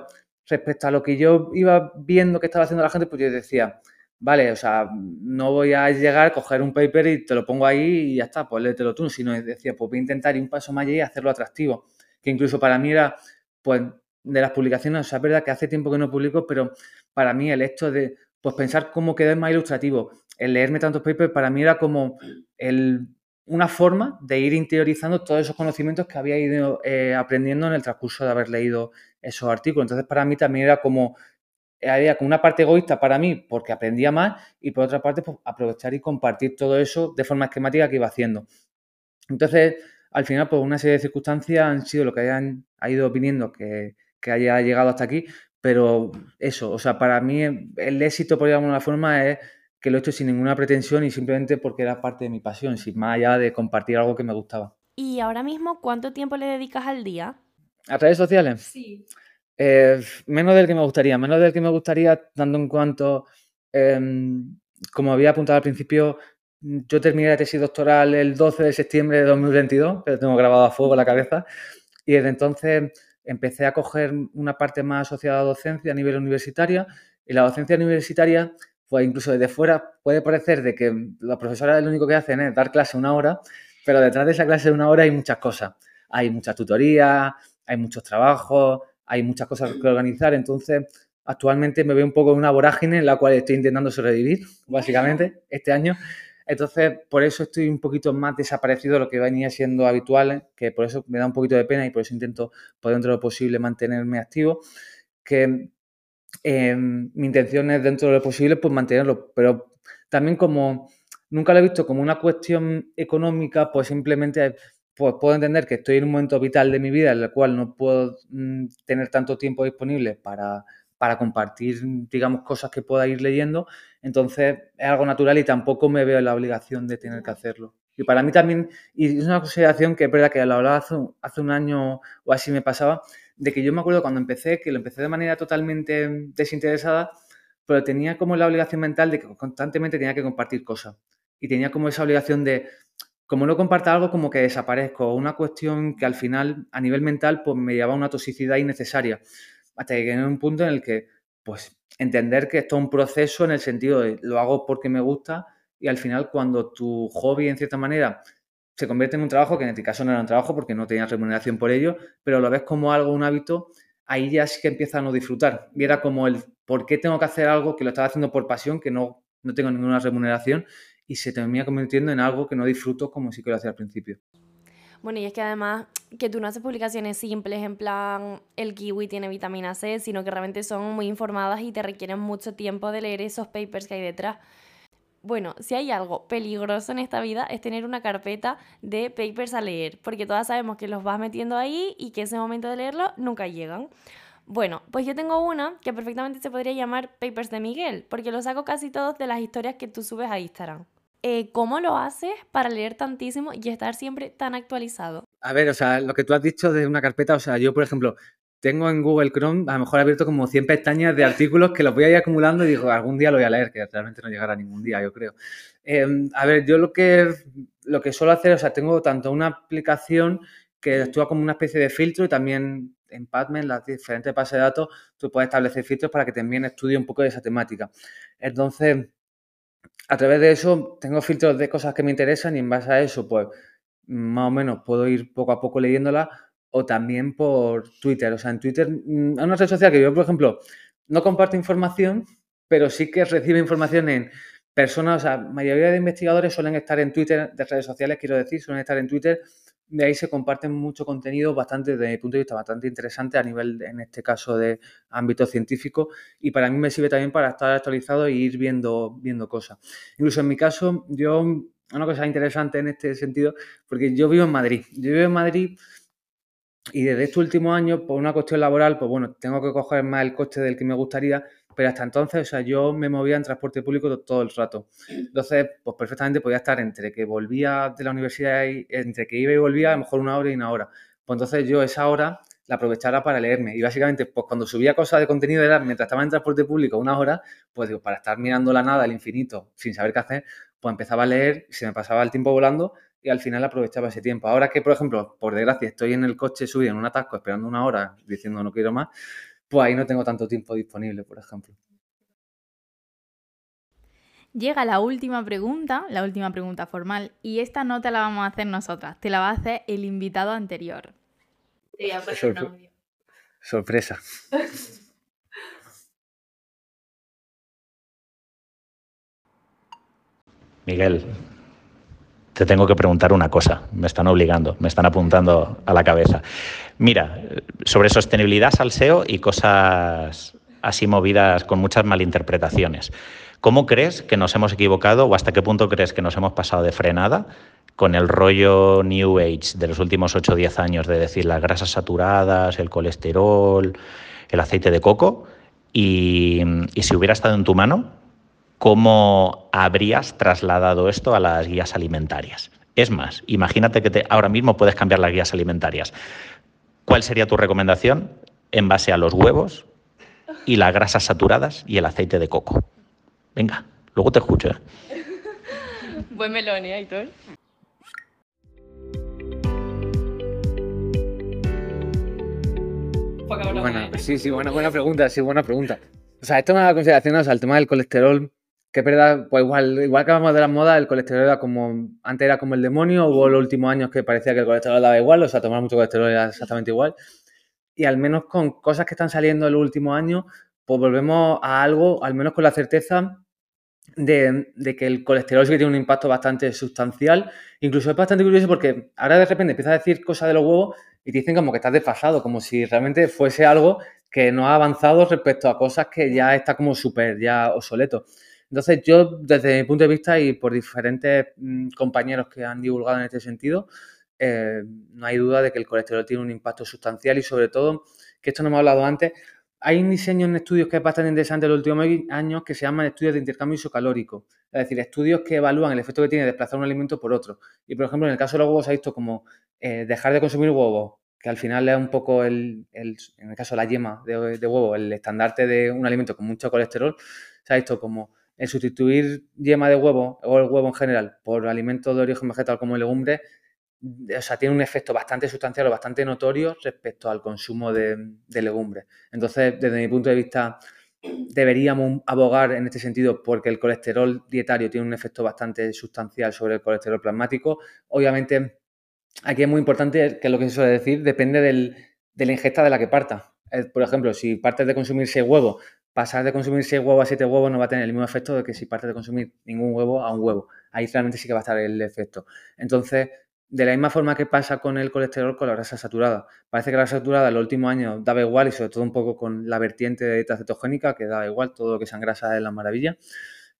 respecto a lo que yo iba viendo que estaba haciendo la gente, pues yo decía, vale, o sea, no voy a llegar, a coger un paper y te lo pongo ahí y ya está, pues léetelo tú, sino decía, pues voy a intentar ir un paso más allá y hacerlo atractivo, que incluso para mí era, pues, de las publicaciones, o sea, es verdad que hace tiempo que no publico, pero para mí el hecho de, pues, pensar cómo quedar más ilustrativo, el leerme tantos papers, para mí era como el una forma de ir interiorizando todos esos conocimientos que había ido eh, aprendiendo en el transcurso de haber leído esos artículos. Entonces, para mí también era como, había como una parte egoísta para mí porque aprendía más y por otra parte, pues, aprovechar y compartir todo eso de forma esquemática que iba haciendo. Entonces, al final, pues una serie de circunstancias han sido lo que hayan ha ido viniendo que, que haya llegado hasta aquí, pero eso, o sea, para mí el éxito, por llamarlo de una forma, es que lo he hecho sin ninguna pretensión y simplemente porque era parte de mi pasión, sin más allá de compartir algo que me gustaba. ¿Y ahora mismo cuánto tiempo le dedicas al día? ¿A redes sociales? Sí. Eh, menos del que me gustaría, menos del que me gustaría, dando en cuanto, em, como había apuntado al principio, yo terminé la tesis doctoral el 12 de septiembre de 2022, pero tengo grabado a fuego la cabeza, y desde entonces empecé a coger una parte más asociada a docencia a nivel universitaria, y la docencia universitaria pues incluso desde fuera puede parecer de que los profesores lo único que hacen es dar clase una hora, pero detrás de esa clase de una hora hay muchas cosas. Hay muchas tutorías, hay muchos trabajos, hay muchas cosas que organizar. Entonces, actualmente me veo un poco en una vorágine en la cual estoy intentando sobrevivir, básicamente, este año. Entonces, por eso estoy un poquito más desaparecido de lo que venía siendo habitual, que por eso me da un poquito de pena y por eso intento, por dentro de lo posible, mantenerme activo. Que Em, mi intención es, dentro de lo posible, pues mantenerlo. Pero también como nunca lo he visto como una cuestión económica, pues simplemente pues puedo entender que estoy en un momento vital de mi vida en el cual no puedo mm, tener tanto tiempo disponible para, para compartir, digamos, cosas que pueda ir leyendo. Entonces es algo natural y tampoco me veo en la obligación de tener que hacerlo. Y para mí también, y es una consideración que es verdad que lo hablaba hace, hace un año o así me pasaba, de que yo me acuerdo cuando empecé, que lo empecé de manera totalmente desinteresada, pero tenía como la obligación mental de que constantemente tenía que compartir cosas. Y tenía como esa obligación de, como no comparta algo, como que desaparezco. Una cuestión que al final, a nivel mental, pues me llevaba a una toxicidad innecesaria. Hasta que llegué a un punto en el que, pues, entender que esto es un proceso en el sentido de lo hago porque me gusta y al final cuando tu hobby, en cierta manera, se convierte en un trabajo, que en este caso no era un trabajo porque no tenías remuneración por ello, pero lo ves como algo, un hábito, ahí ya sí que empieza a no disfrutar. Y era como el, ¿por qué tengo que hacer algo que lo estaba haciendo por pasión, que no, no tengo ninguna remuneración? Y se termina convirtiendo en algo que no disfruto como sí que lo hacía al principio. Bueno, y es que además que tú no haces publicaciones simples en plan el kiwi tiene vitamina C, sino que realmente son muy informadas y te requieren mucho tiempo de leer esos papers que hay detrás. Bueno, si hay algo peligroso en esta vida es tener una carpeta de papers a leer, porque todas sabemos que los vas metiendo ahí y que ese momento de leerlo nunca llegan. Bueno, pues yo tengo una que perfectamente se podría llamar Papers de Miguel, porque lo saco casi todos de las historias que tú subes a Instagram. Eh, ¿Cómo lo haces para leer tantísimo y estar siempre tan actualizado? A ver, o sea, lo que tú has dicho de una carpeta, o sea, yo, por ejemplo, tengo en Google Chrome, a lo mejor abierto como 100 pestañas de artículos que los voy a ir acumulando y digo, algún día lo voy a leer, que realmente no llegará ningún día, yo creo. Em, a ver, yo lo que, lo que suelo hacer, o sea, tengo tanto una aplicación que actúa como una especie de filtro y también en PubMed, las diferentes bases de datos, tú puedes establecer filtros para que también estudie un poco de esa temática. Entonces, a través de eso tengo filtros de cosas que me interesan y en base a eso, pues más o menos puedo ir poco a poco leyéndolas o también por Twitter. O sea, en Twitter mm, es una red social que yo, por ejemplo, no comparto información, pero sí que recibo información en personas, o sea, mayoría de investigadores suelen estar en Twitter, de redes sociales, quiero decir, suelen estar en Twitter de ahí se comparten mucho contenido bastante, desde mi punto de vista, bastante interesante a nivel, en este caso, de ámbito científico y para mí me sirve también para estar actualizado e ir viendo, viendo cosas. Incluso en mi caso, yo, una cosa interesante en este sentido, porque yo vivo en Madrid, yo vivo en Madrid y desde este último año, por una cuestión laboral, pues bueno, tengo que coger más el coste del que me gustaría, pero hasta entonces, o sea, yo me movía en transporte público todo el rato. Entonces, pues perfectamente podía estar entre que volvía de la universidad y entre que iba y volvía, a lo mejor una hora y una hora. Pues entonces yo esa hora la aprovechara para leerme. Y básicamente, pues cuando subía cosas de contenido era mientras estaba en transporte público una hora, pues digo, para estar mirando la nada, el infinito, sin saber qué hacer, pues empezaba a leer, se me pasaba el tiempo volando y al final aprovechaba ese tiempo. Ahora que, por ejemplo, por desgracia, estoy en el coche subido en un atasco esperando una hora diciendo no quiero más, pues ahí no tengo tanto tiempo disponible, por ejemplo. Llega la última pregunta, la última pregunta formal, y esta no te la vamos a hacer nosotras, te la va a hacer el invitado anterior. Te voy a poner un audio. Sorpresa. Miguel, te tengo que preguntar una cosa. Me están obligando, me están apuntando a la cabeza. Mira, sobre sostenibilidad, salseo y cosas así movidas con muchas malinterpretaciones. ¿Cómo crees que nos hemos equivocado o hasta qué punto crees que nos hemos pasado de frenada con el rollo New Age de los últimos 8 o 10 años de decir las grasas saturadas, el colesterol, el aceite de coco? Y, y si hubiera estado en tu mano, ¿cómo habrías trasladado esto a las guías alimentarias? Es más, imagínate que te, ahora mismo puedes cambiar las guías alimentarias. ¿Cuál sería tu recomendación en base a los huevos y las grasas saturadas y el aceite de coco? Venga, luego te escucho. ¿eh? Buen melón, ¿eh, Aitor? Buena, sí, sí, buena, buena pregunta, sí, buena pregunta. O sea, esto es una consideración, o sea, el tema del colesterol, que es verdad, pues igual, igual que hablamos de las modas, el colesterol era como, antes era como el demonio, hubo los últimos años que parecía que el colesterol daba igual, o sea, tomar mucho colesterol era exactamente igual. Y al menos con cosas que están saliendo en los últimos años, pues volvemos a algo, al menos con la certeza de, de, que el colesterol sí que tiene un impacto bastante sustancial. Incluso es bastante curioso porque ahora de repente empiezas a decir cosas de los huevos y te dicen como que estás desfasado, como si realmente fuese algo que no ha avanzado respecto a cosas que ya está como súper ya obsoleto. Entonces yo, desde mi punto de vista y por diferentes mm, compañeros que han divulgado en este sentido, eh, no hay duda de que el colesterol tiene un impacto sustancial y sobre todo, que esto no hemos hablado antes, hay un diseño en estudios que es bastante interesante en los últimos años que se llaman estudios de intercambio isocalórico. Es decir, estudios que evalúan el efecto que tiene desplazar un alimento por otro. Y, por ejemplo, en el caso de los huevos se ha visto como eh, dejar de consumir huevos, que al final es un poco el, en el caso de la yema de, huevo, el estandarte de un alimento con mucho colesterol, se ha visto como el sustituir yema de huevo o el huevo en general por alimentos de origen vegetal como legumbre o sea, tiene un efecto bastante sustancial o bastante notorio respecto al consumo de, legumbres. Entonces, desde mi punto de vista, deberíamos abogar en este sentido porque el colesterol dietario tiene un efecto bastante sustancial sobre el colesterol plasmático. Obviamente, aquí es muy importante que lo que se suele decir depende del, de la ingesta de la que parta. Por ejemplo, si partes de consumir 6 huevos, pasar de consumir 6 huevos a 7 huevos no va a tener el mismo efecto de que si partes de consumir ningún huevo a un huevo. Ahí realmente sí que va a estar el efecto. Entonces, de la misma forma que pasa con el colesterol con la grasa saturada. Parece que la grasa saturada en los últimos años daba igual y sobre todo un poco con la vertiente de dieta cetogénica que daba igual, todo lo que sean grasas es la maravilla.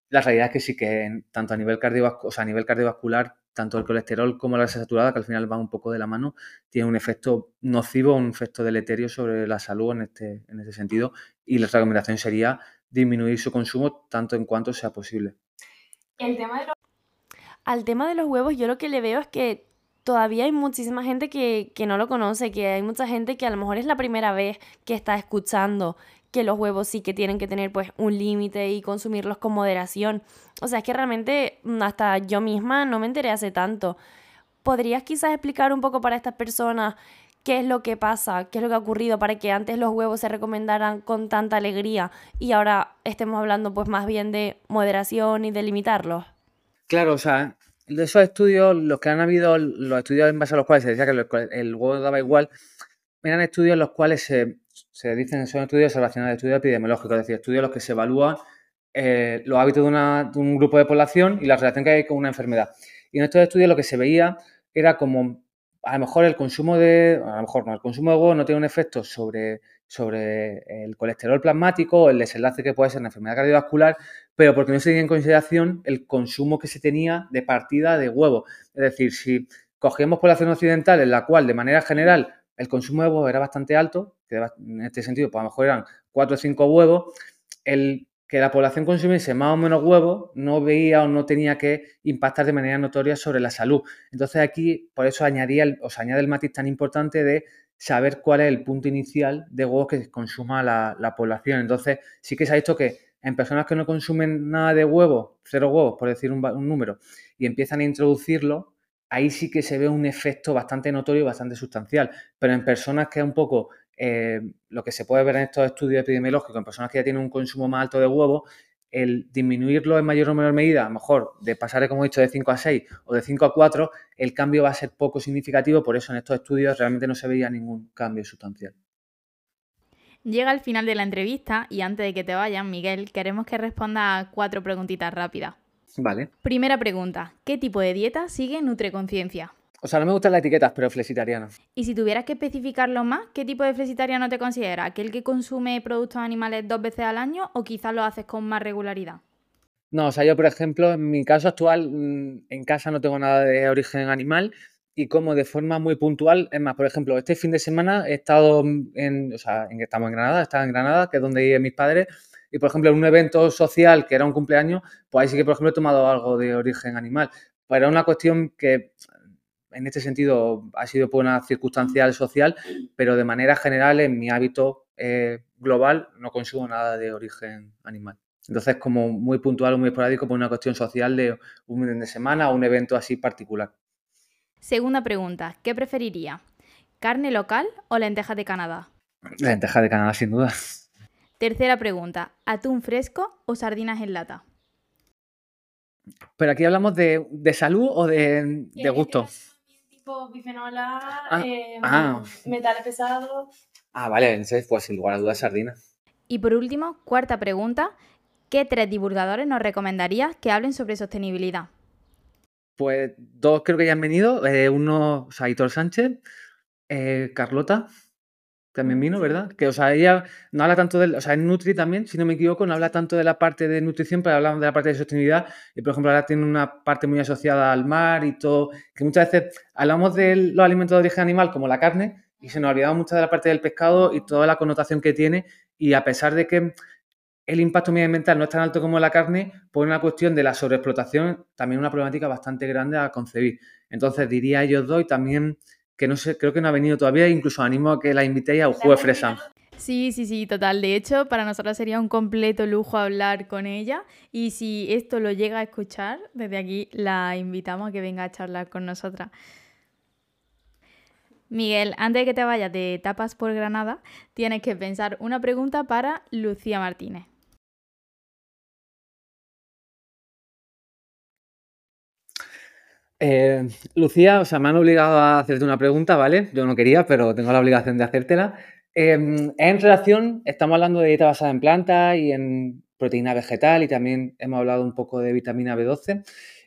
La realidad es que sí que tanto a nivel, cardiovascular, o sea, a nivel cardiovascular, tanto el colesterol como la grasa saturada, que al final van un poco de la mano, tiene un efecto nocivo, un efecto deleterio sobre la salud en este, en este sentido. Y la recomendación sería disminuir su consumo tanto en cuanto sea posible. El tema de los... Al tema de los huevos, yo lo que le veo es que todavía hay muchísima gente que, que, no lo conoce, que hay mucha gente que a lo mejor es la primera vez que está escuchando que los huevos sí que tienen que tener pues un límite y consumirlos con moderación. O sea, es que realmente mm, hasta yo misma no me enteré hace tanto. ¿Podrías quizás explicar un poco para estas personas qué es lo que pasa, qué es lo que ha ocurrido para que antes los huevos se recomendaran con tanta alegría y ahora estemos hablando pues más bien de moderación y de limitarlos? Claro, o sea, de esos estudios, los que han habido, los estudios en base a los cuales se decía que el, huevo daba igual, eran estudios en los cuales se, se dicen son estudios observacionales, estudios epidemiológicos, es decir, estudios en los que se evalúan eh, los hábitos de, un grupo de población y la relación que hay con una enfermedad. Y en estos estudios lo que se veía era como a lo mejor el consumo de, a lo mejor no, el consumo de huevo no tiene un efecto sobre, sobre el colesterol plasmático el desenlace que puede ser una enfermedad cardiovascular, pero porque no se tenía en consideración el consumo que se tenía de partida de huevo. Es decir, si cogíamos población occidental en la cual de manera general el consumo de huevos era bastante alto, que en este sentido pues a lo mejor eran 4 o 5 huevos, el que la población consumiese más o menos huevos no veía o no tenía que impactar de manera notoria sobre la salud. Entonces aquí, por eso añadía, o añade el matiz tan importante de saber cuál es el punto inicial de huevos que consuma la, la población. Entonces sí que se ha visto que en personas que no consumen nada de huevos, cero huevos, por decir un número, y empiezan a introducirlo, ahí sí que se ve un efecto bastante notorio y bastante sustancial. Pero en personas que es un poco eh, lo que se puede ver en estos estudios epidemiológicos, en personas que ya tienen un consumo más alto de huevos, el disminuirlo en mayor o menor medida, a lo mejor de pasar, como he dicho, de 5 a 6 o de 5 a 4, el cambio va a ser poco significativo, por eso en estos estudios realmente no se veía ningún cambio sustancial. Llega el final de la entrevista y antes de que te vayan, Miguel, queremos que responda a cuatro preguntitas rápidas. Vale. Primera pregunta, ¿qué tipo de dieta sigue Nutreconciencia? O sea, no me gustan las etiquetas, pero flexitariano. Y si tuvieras que especificarlo más, ¿qué tipo de flexitariano te consideras? ¿Aquel que consume productos animales dos veces al año o quizás lo haces con más regularidad? No, o sea, yo por ejemplo, en mi caso actual, mm, en casa no tengo nada de origen animal y como de forma muy puntual, es más, por ejemplo, este fin de semana he estado en, o sea, en, estamos en Granada, estaba en Granada, que es donde viven mis padres, y por ejemplo, en un evento social que era un cumpleaños, pues ahí sí que, por ejemplo, he tomado algo de origen animal. Pero era una cuestión que en este sentido ha sido por una circunstancial social, pero de manera general en mi hábito eh, global no consumo nada de origen animal. Entonces, como muy puntual o muy esporádico por una cuestión social de un fin de semana o un evento así particular. Segunda pregunta, ¿qué preferiría? ¿Carne local o lentejas de Canadá? Lentejas de Canadá, sin duda. Tercera pregunta, ¿atún fresco o sardinas en lata? Pero aquí hablamos de, salud o de, gusto. Tipo bifenola, ah, em, ah. metales pesados. Ah, vale, entonces pues sin lugar a dudas sardinas. Y por último, cuarta pregunta, ¿qué tres divulgadores nos recomendarías que hablen sobre sostenibilidad? Pues dos creo que ya han venido, eh, uno, o Sánchez, eh, Carlota, también vino, ¿verdad? Que, o sea, ella no habla tanto de, o sea, en Nutri también, si no me equivoco, no habla tanto de la parte de nutrición, pero hablamos de la parte de sostenibilidad. Y, por ejemplo, ahora tiene una parte muy asociada al mar y todo, que muchas veces hablamos de los alimentos de origen animal, como la carne, y se nos olvidamos mucho de la parte del pescado y toda la connotación que tiene. Y a pesar de que el impacto medioambiental no es tan alto como la carne, por una cuestión de la sobreexplotación, también una problemática bastante grande a concebir. Entonces, diría ellos dos y también que no sé, creo que no ha venido todavía, incluso animo a que la invitéis a un juego fresa. Sí, sí, sí, total. De hecho, para nosotros sería un completo lujo hablar con ella y si esto lo llega a escuchar, desde aquí la invitamos a que venga a charlar con nosotras. Miguel, antes de que te vayas de Tapas por Granada, tienes que pensar una pregunta para Lucía Martínez. Eh, Lucía, o sea, me han obligado a hacerte una pregunta, ¿vale? Yo no quería, pero tengo la obligación de hacértela. Em, en relación, estamos hablando de dieta basada en plantas y en proteína vegetal y también hemos hablado un poco de vitamina B12.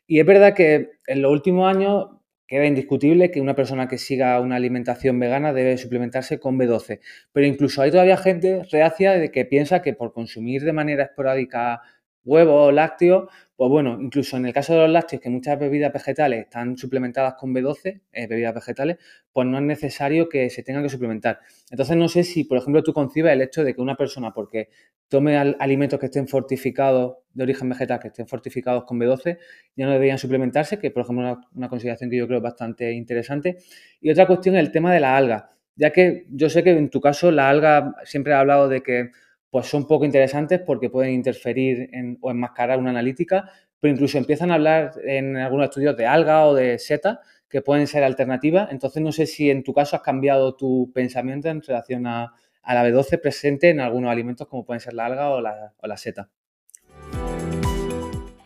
Y es verdad que en los últimos años, queda indiscutible que una persona que siga una alimentación vegana debe suplementarse con B12. Pero incluso hay todavía gente reacia de que piensa que por consumir de manera esporádica huevos lácteos, pues bueno, incluso en el caso de los lácteos, que muchas bebidas vegetales están suplementadas con B12, eh, bebidas vegetales, pues no es necesario que se tengan que suplementar. Entonces no sé si, por ejemplo, tú concibes el hecho de que una persona, porque tome alimentos que estén fortificados, de origen vegetal, que estén fortificados con B12, ya no deberían suplementarse, que por ejemplo una, una consideración que yo creo bastante interesante. Y otra cuestión es el tema de la alga, ya que yo sé que en tu caso la alga siempre ha hablado de que pues son poco interesantes porque pueden interferir o enmascarar una analítica, pero incluso empiezan a hablar en algunos estudios de alga o de seta que pueden ser alternativas. Entonces no sé si en tu caso has cambiado tu pensamiento en relación a, la B12 presente en algunos alimentos como pueden ser la alga o la, o la seta.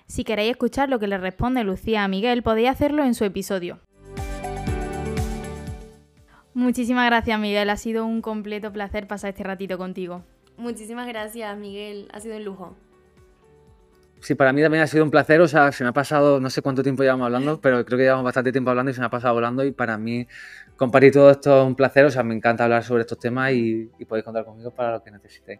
Si queréis escuchar lo que le responde Lucía a Miguel, podéis hacerlo en su episodio. Muchísimas gracias Miguel, ha sido un completo placer pasar este ratito contigo. Muchísimas gracias, Miguel. Ha sido un lujo. Sí, para mí también ha sido un placer. O sea, se me ha pasado, no sé cuánto tiempo llevamos hablando, pero creo que llevamos bastante tiempo hablando y se me ha pasado volando. Y para mí, compartir todo esto es un placer. O sea, me encanta hablar sobre estos temas y, y podéis contar conmigo para lo que necesitéis.